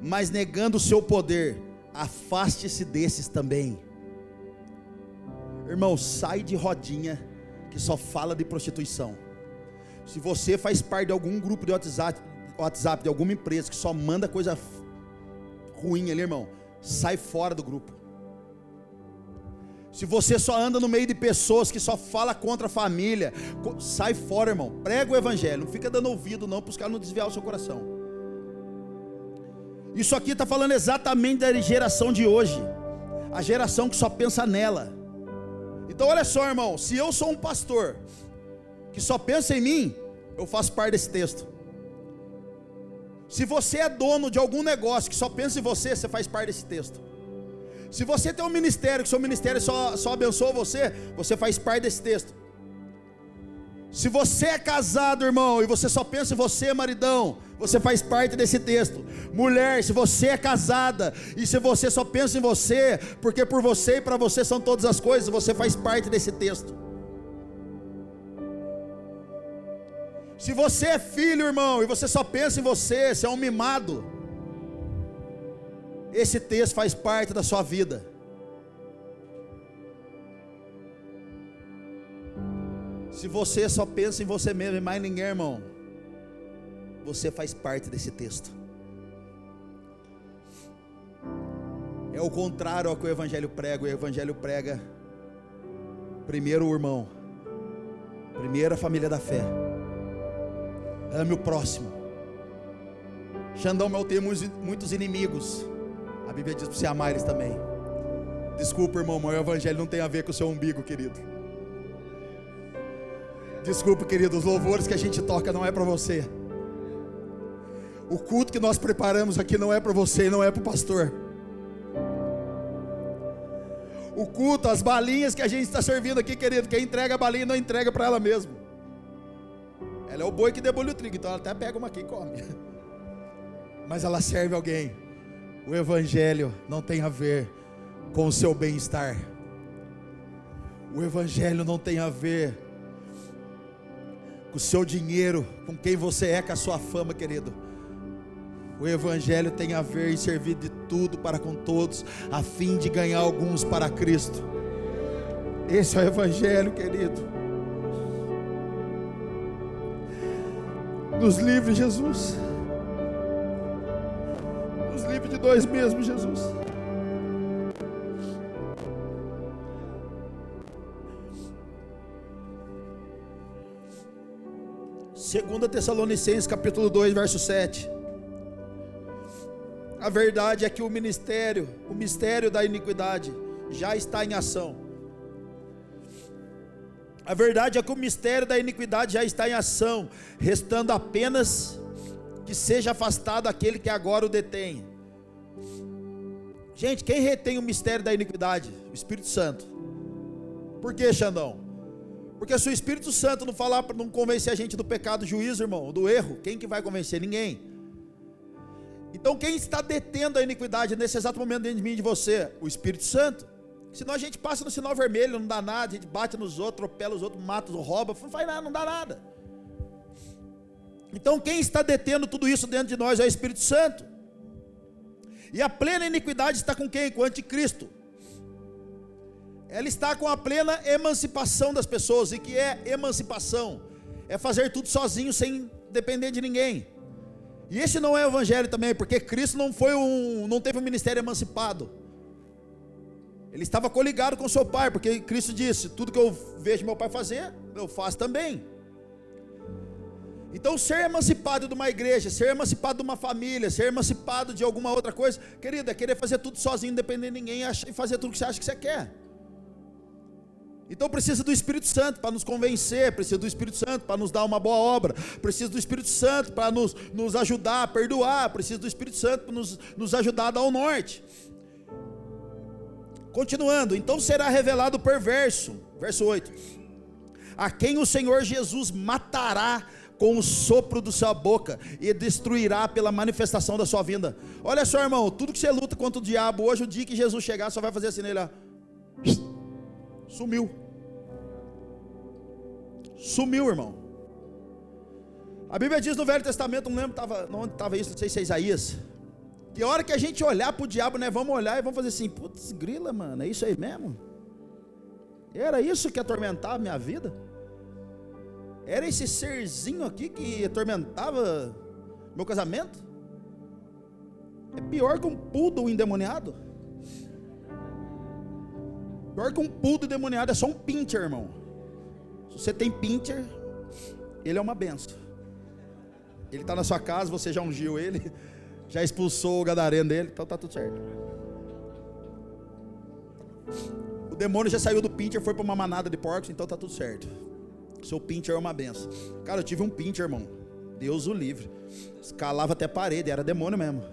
mas negando o seu poder, afaste-se desses também. Irmão, sai de rodinha que só fala de prostituição. Se você faz parte de algum grupo de WhatsApp, WhatsApp de alguma empresa que só manda coisa ruim ali, irmão, sai fora do grupo. Se você só anda no meio de pessoas que só fala contra a família, sai fora, irmão. Prega o evangelho. Não fica dando ouvido, não, para os caras não desviar o seu coração. Isso aqui está falando exatamente da geração de hoje. A geração que só pensa nela. Então, olha só, irmão. Se eu sou um pastor que só pensa em mim, eu faço parte desse texto. Se você é dono de algum negócio que só pensa em você, você faz parte desse texto. Se você tem um ministério, que seu ministério só, só abençoa você, você faz parte desse texto. Se você é casado, irmão, e você só pensa em você, maridão, você faz parte desse texto. Mulher, se você é casada e se você só pensa em você, porque por você e para você são todas as coisas, você faz parte desse texto. Se você é filho, irmão, e você só pensa em você, você é um mimado. Esse texto faz parte da sua vida. Se você só pensa em você mesmo e mais ninguém, irmão, você faz parte desse texto. É o contrário ao que o Evangelho prega. O Evangelho prega primeiro o irmão, primeiro a família da fé. Ame o próximo. Xandão, eu tenho muitos inimigos. A Bíblia diz para você amar eles também. Desculpa, irmão, mas o evangelho não tem a ver com o seu umbigo, querido. Desculpa, querido, os louvores que a gente toca não é para você. O culto que nós preparamos aqui não é para você, não é para o pastor. O culto, as balinhas que a gente está servindo aqui, querido, quem entrega a balinha não entrega para ela mesma. Ela é o boi que debulha o trigo, então ela até pega uma aqui e come. (laughs) Mas ela serve alguém. O Evangelho não tem a ver com o seu bem-estar. O Evangelho não tem a ver com o seu dinheiro, com quem você é, com a sua fama, querido. O Evangelho tem a ver em servir de tudo para com todos, a fim de ganhar alguns para Cristo. Esse é o Evangelho, querido. Nos livre, Jesus. Nos livre de nós mesmos, Jesus. Segunda Tessalonicenses, capítulo 2, verso 7. A verdade é que o ministério, o mistério da iniquidade já está em ação a verdade é que o mistério da iniquidade já está em ação, restando apenas que seja afastado aquele que agora o detém. Gente, quem retém o mistério da iniquidade? O Espírito Santo. Por que, Xandão? Porque se o Espírito Santo não falar, não convencer a gente do pecado, do juízo, irmão, do erro, quem que vai convencer? Ninguém. Então quem está detendo a iniquidade nesse exato momento dentro de mim e de você? O Espírito Santo. Senão a gente passa no sinal vermelho, não dá nada, a gente bate nos outros, atropela os outros, mata, rouba, não faz nada, não dá nada. Então quem está detendo tudo isso dentro de nós é o Espírito Santo. E a plena iniquidade está com quem? Com o anticristo. Ela está com a plena emancipação das pessoas. E que é emancipação? É fazer tudo sozinho, sem depender de ninguém. E esse não é o evangelho também, porque Cristo não foi um, não teve um ministério emancipado. Ele estava coligado com seu pai, porque Cristo disse: tudo que eu vejo meu pai fazer, eu faço também. Então, ser emancipado de uma igreja, ser emancipado de uma família, ser emancipado de alguma outra coisa, querido, é querer fazer tudo sozinho, independente de ninguém, e fazer tudo que você acha que você quer. Então precisa do Espírito Santo para nos convencer, precisa do Espírito Santo para nos dar uma boa obra, precisa do Espírito Santo para nos, nos ajudar a perdoar, precisa do Espírito Santo para nos, nos ajudar a dar o norte. Continuando, então será revelado o perverso, verso 8: a quem o Senhor Jesus matará com o sopro da sua boca e destruirá pela manifestação da sua vinda. Olha só, irmão, tudo que você luta contra o diabo, hoje, o dia que Jesus chegar, só vai fazer assim nele, ó. Sumiu. Sumiu, irmão. A Bíblia diz no Velho Testamento, não lembro tava, onde estava isso, não sei se é Isaías. Que a hora que a gente olhar para o diabo, né, vamos olhar e vamos fazer assim: putz, grila, mano, é isso aí mesmo? Era isso que atormentava a minha vida? Era esse serzinho aqui que atormentava meu casamento? É pior que um poodle endemoniado. Pior que um poodle endemoniado é só um pincher, irmão. Se você tem pincher, ele é uma benção. Ele está na sua casa, você já ungiu ele, já expulsou o gadareno dele, então tá tudo certo. O demônio já saiu do pincher, foi para uma manada de porcos, então tá tudo certo. Seu pincher é uma benção. Cara, eu tive um pincher, irmão. Deus o livre. Escalava até a parede, era demônio mesmo.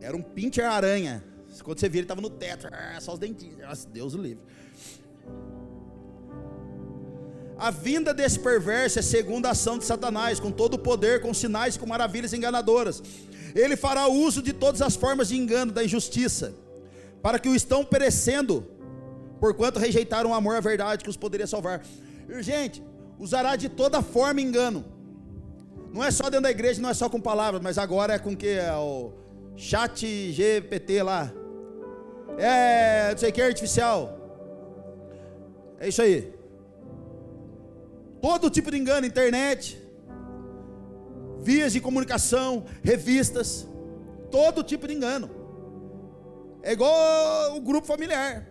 Era um pincher aranha. Quando você via, ele estava no teto, só os dentinhos. Deus o livre. A vinda desse perverso é segundo a ação de Satanás, com todo o poder, com sinais e com maravilhas enganadoras. Ele fará uso de todas as formas de engano, da injustiça, para que o estão perecendo, porquanto rejeitaram o amor à verdade que os poderia salvar. Gente, usará de toda forma engano. Não é só dentro da igreja, não é só com palavras, mas agora é com que é o chat GPT lá. É, não sei o que artificial. É isso aí. Todo tipo de engano, internet, vias de comunicação, revistas, todo tipo de engano. É igual o grupo familiar.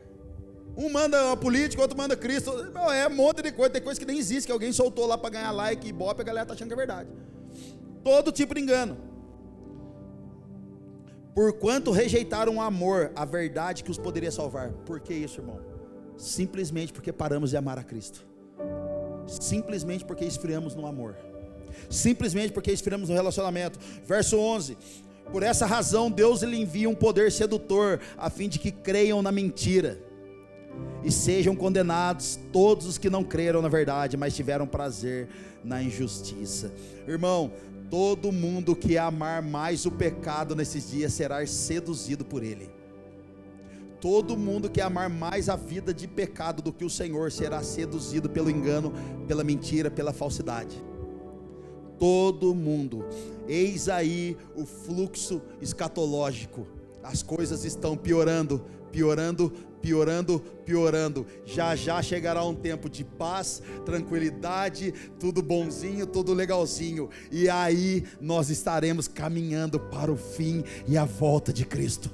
Um manda a política, outro manda Cristo. É um monte de coisa. Tem coisa que nem existe, que alguém soltou lá para ganhar like e bop, a galera tá achando que é verdade. Todo tipo de engano. Por quanto rejeitaram o amor, a verdade que os poderia salvar. Por que isso, irmão? Simplesmente porque paramos de amar a Cristo. Simplesmente porque esfriamos no amor. Simplesmente porque esfriamos no relacionamento. Verso 11. Por essa razão, Deus lhe envia um poder sedutor, a fim de que creiam na mentira e sejam condenados todos os que não creram na verdade, mas tiveram prazer na injustiça. Irmão, todo mundo que amar mais o pecado nesses dias será seduzido por ele. Todo mundo que amar mais a vida de pecado do que o Senhor será seduzido pelo engano, pela mentira, pela falsidade. Todo mundo. Eis aí o fluxo escatológico. As coisas estão piorando, piorando, piorando, piorando. Já já chegará um tempo de paz, tranquilidade, tudo bonzinho, tudo legalzinho. E aí nós estaremos caminhando para o fim e a volta de Cristo.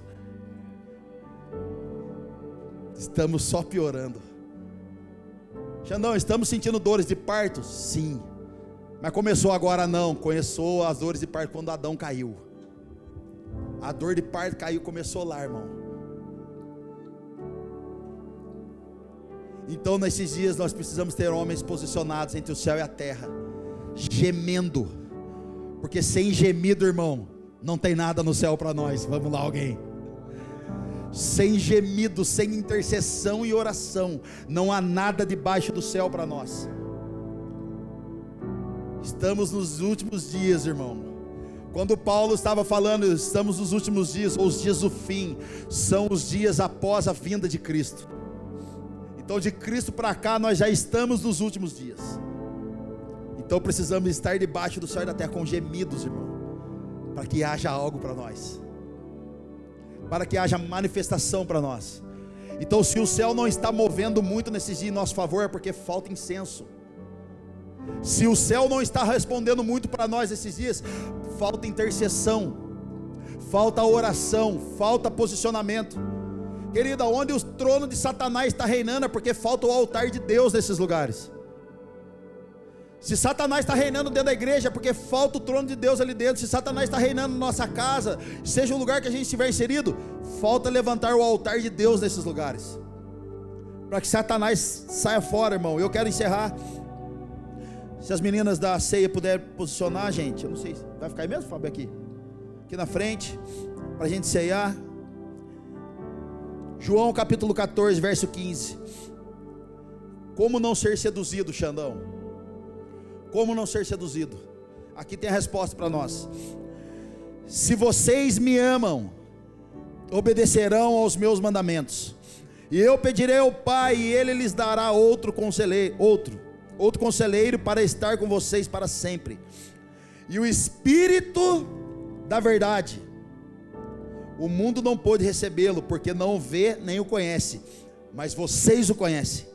Estamos só piorando. Já não estamos sentindo dores de parto? Sim. Mas começou agora não, começou as dores de parto quando Adão caiu. A dor de parto caiu, começou lá, irmão. Então, nesses dias, nós precisamos ter homens posicionados entre o céu e a terra, gemendo, porque sem gemido, irmão, não tem nada no céu para nós. Vamos lá, alguém. Sem gemido, sem intercessão e oração, não há nada debaixo do céu para nós. Estamos nos últimos dias, irmão. Quando Paulo estava falando, estamos nos últimos dias, ou os dias do fim, são os dias após a vinda de Cristo. Então, de Cristo para cá, nós já estamos nos últimos dias. Então, precisamos estar debaixo do céu e da terra com gemidos, irmão, para que haja algo para nós, para que haja manifestação para nós. Então, se o céu não está movendo muito nesses dias em nosso favor, é porque falta incenso. Se o céu não está respondendo muito para nós esses dias, falta intercessão, falta oração, falta posicionamento. Querida, onde o trono de Satanás está reinando é porque falta o altar de Deus nesses lugares. Se Satanás está reinando dentro da igreja, é porque falta o trono de Deus ali dentro. Se Satanás está reinando na nossa casa, seja o lugar que a gente estiver inserido, falta levantar o altar de Deus nesses lugares. Para que Satanás saia fora, irmão. Eu quero encerrar se as meninas da ceia puderem posicionar, gente, eu não sei, vai ficar aí mesmo, Fábio, aqui? Aqui na frente, para a gente ceiar. João capítulo 14, verso 15. Como não ser seduzido, Xandão? Como não ser seduzido? Aqui tem a resposta para nós. Se vocês me amam, obedecerão aos meus mandamentos. E eu pedirei ao Pai, e ele lhes dará outro conselheiro, outro outro conselheiro para estar com vocês para sempre. E o Espírito da Verdade, o mundo não pôde recebê-lo, porque não o vê nem o conhece, mas vocês o conhecem,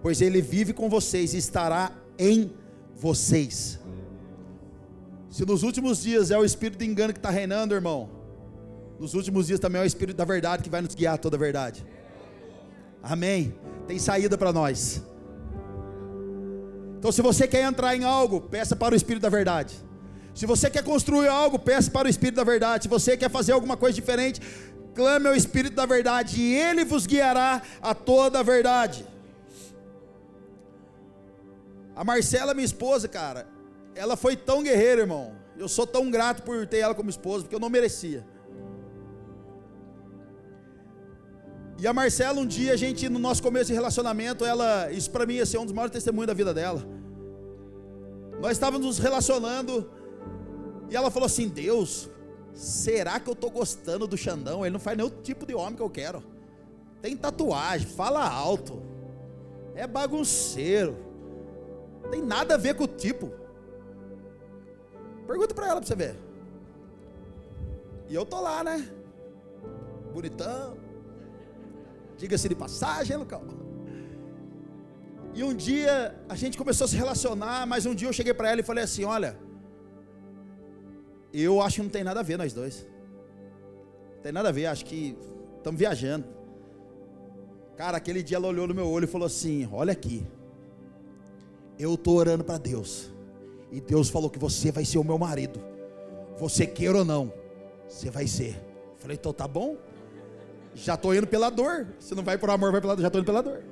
pois ele vive com vocês e estará em vocês. Se nos últimos dias é o espírito de engano que está reinando, irmão, nos últimos dias também é o espírito da verdade que vai nos guiar a toda a verdade. Amém. Tem saída para nós. Então, se você quer entrar em algo, peça para o Espírito da Verdade. Se você quer construir algo, peça para o Espírito da Verdade. Se você quer fazer alguma coisa diferente, clame ao Espírito da Verdade e ele vos guiará a toda a verdade. A Marcela, minha esposa, cara, ela foi tão guerreira, irmão. Eu sou tão grato por ter ela como esposa, porque eu não merecia. E a Marcela, um dia, a gente, no nosso começo de relacionamento, ela, isso para mim ia ser um dos maiores testemunhos da vida dela. Nós estávamos nos relacionando, e ela falou assim: Deus, será que eu estou gostando do Xandão? Ele não faz nenhum tipo de homem que eu quero. Tem tatuagem, fala alto, é bagunceiro, tem nada a ver com o tipo. Pergunta para ela para você ver. E eu tô lá, né? Bonitão, Diga-se de passagem, Lucão. E um dia a gente começou a se relacionar, mas um dia eu cheguei para ela e falei assim: Olha, eu acho que não tem nada a ver nós dois. Não tem nada a ver, acho que estamos viajando. Cara, aquele dia ela olhou no meu olho e falou assim: Olha aqui, eu estou orando para Deus, e Deus falou que você vai ser o meu marido, você queira ou não, você vai ser. Falei: Então tá bom. Já estou indo pela dor. Se não vai por amor, vai pela dor. Já estou indo pela dor.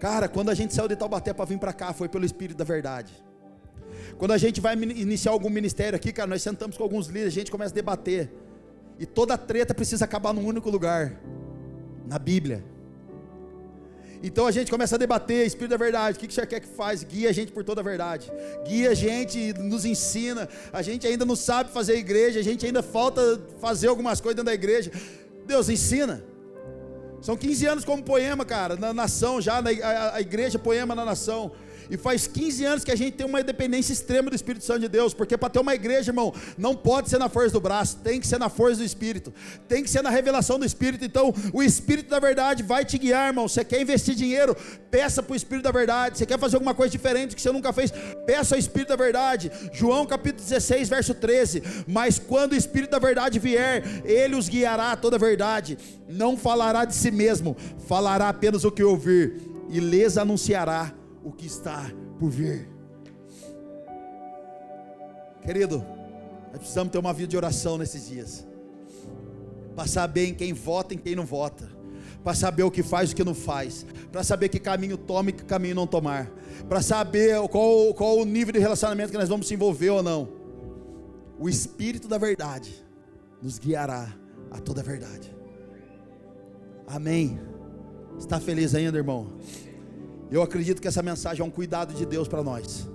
Cara, quando a gente saiu de Taubaté para vir para cá, foi pelo Espírito da Verdade. Quando a gente vai iniciar algum ministério aqui, cara, nós sentamos com alguns líderes, a gente começa a debater. E toda treta precisa acabar num único lugar na Bíblia. Então a gente começa a debater, Espírito da Verdade, o que, que o Senhor quer que faz? Guia a gente por toda a verdade. Guia a gente, nos ensina. A gente ainda não sabe fazer igreja, a gente ainda falta fazer algumas coisas dentro da igreja. Deus ensina. São 15 anos como poema, cara, na nação já, na, a, a igreja poema na nação. E faz 15 anos que a gente tem uma dependência extrema do Espírito Santo de Deus, porque para ter uma igreja, irmão, não pode ser na força do braço, tem que ser na força do Espírito, tem que ser na revelação do Espírito. Então, o Espírito da verdade vai te guiar, irmão. Você quer investir dinheiro? Peça para o Espírito da verdade. Você quer fazer alguma coisa diferente que você nunca fez? Peça ao Espírito da verdade. João capítulo 16, verso 13. Mas quando o Espírito da verdade vier, ele os guiará a toda a verdade. Não falará de si mesmo, falará apenas o que ouvir e lhes anunciará o que está por vir. Querido, nós precisamos ter uma vida de oração nesses dias. Para saber quem vota e quem não vota. Para saber o que faz e o que não faz. Para saber que caminho toma e que caminho não tomar. Para saber qual, qual o nível de relacionamento que nós vamos se envolver ou não. O Espírito da verdade nos guiará a toda a verdade. Amém. Está feliz ainda, irmão? Eu acredito que essa mensagem é um cuidado de Deus para nós,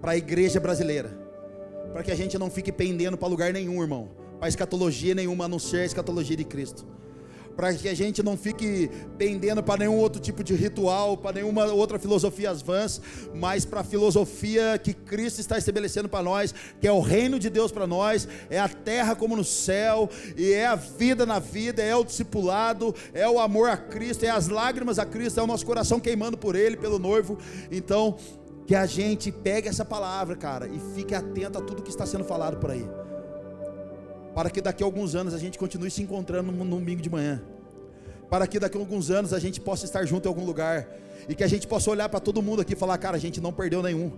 para a igreja brasileira para que a gente não fique pendendo para lugar nenhum, irmão, para escatologia nenhuma, a não ser a escatologia de Cristo. Para que a gente não fique pendendo para nenhum outro tipo de ritual, para nenhuma outra filosofia às vãs, mas para a filosofia que Cristo está estabelecendo para nós, que é o reino de Deus para nós, é a terra como no céu, e é a vida na vida, é o discipulado, é o amor a Cristo, é as lágrimas a Cristo, é o nosso coração queimando por Ele, pelo noivo. Então, que a gente pegue essa palavra, cara, e fique atento a tudo que está sendo falado por aí. Para que daqui a alguns anos a gente continue se encontrando no domingo de manhã. Para que daqui a alguns anos a gente possa estar junto em algum lugar. E que a gente possa olhar para todo mundo aqui e falar: cara, a gente não perdeu nenhum.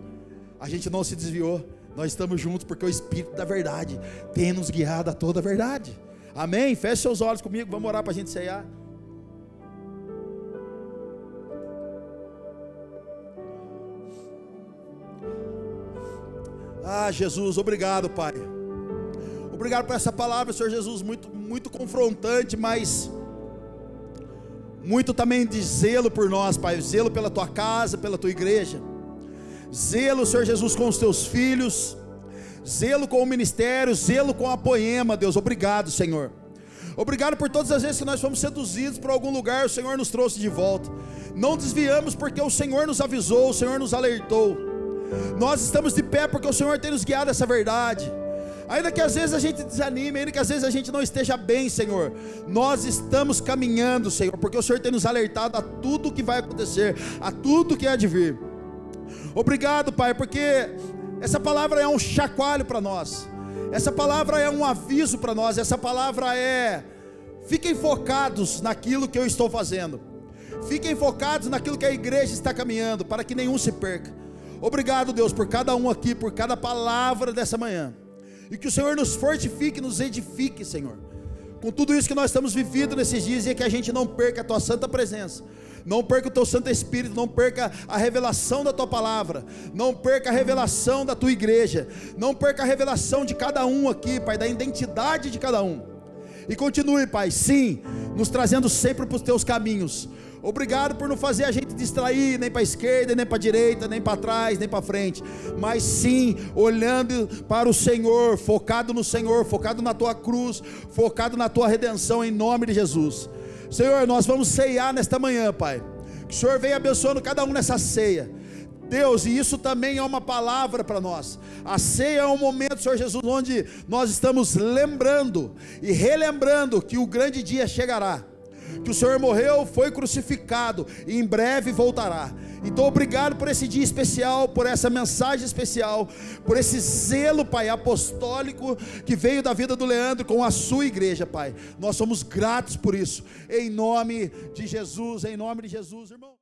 A gente não se desviou. Nós estamos juntos porque o Espírito da verdade tem nos guiado a toda a verdade. Amém? Feche seus olhos comigo. Vamos orar para a gente ceiar. Ah, Jesus, obrigado, Pai. Obrigado por essa palavra, Senhor Jesus, muito, muito confrontante, mas muito também de zelo por nós, Pai. Zelo pela tua casa, pela tua igreja. Zelo, Senhor Jesus, com os teus filhos. Zelo com o ministério, zelo com a poema, Deus. Obrigado, Senhor. Obrigado por todas as vezes que nós fomos seduzidos por algum lugar, o Senhor nos trouxe de volta. Não desviamos porque o Senhor nos avisou, o Senhor nos alertou. Nós estamos de pé porque o Senhor tem nos guiado essa verdade. Ainda que às vezes a gente desanime, ainda que às vezes a gente não esteja bem, Senhor, nós estamos caminhando, Senhor, porque o Senhor tem nos alertado a tudo que vai acontecer, a tudo que há de vir. Obrigado, Pai, porque essa palavra é um chacoalho para nós, essa palavra é um aviso para nós, essa palavra é: fiquem focados naquilo que eu estou fazendo, fiquem focados naquilo que a igreja está caminhando, para que nenhum se perca. Obrigado, Deus, por cada um aqui, por cada palavra dessa manhã. E que o Senhor nos fortifique, nos edifique, Senhor. Com tudo isso que nós estamos vivendo nesses dias, e que a gente não perca a tua santa presença. Não perca o teu Santo Espírito, não perca a revelação da tua palavra, não perca a revelação da tua igreja, não perca a revelação de cada um aqui, Pai, da identidade de cada um. E continue, Pai, sim, nos trazendo sempre para os teus caminhos, Obrigado por não fazer a gente distrair nem para a esquerda, nem para a direita, nem para trás, nem para frente, mas sim olhando para o Senhor, focado no Senhor, focado na tua cruz, focado na tua redenção em nome de Jesus. Senhor, nós vamos ceiar nesta manhã, Pai. Que o Senhor venha abençoando cada um nessa ceia. Deus, e isso também é uma palavra para nós. A ceia é um momento, Senhor Jesus, onde nós estamos lembrando e relembrando que o grande dia chegará que o Senhor morreu, foi crucificado e em breve voltará. Então, obrigado por esse dia especial, por essa mensagem especial, por esse zelo, Pai, apostólico que veio da vida do Leandro com a sua igreja, Pai. Nós somos gratos por isso, em nome de Jesus, em nome de Jesus, irmão.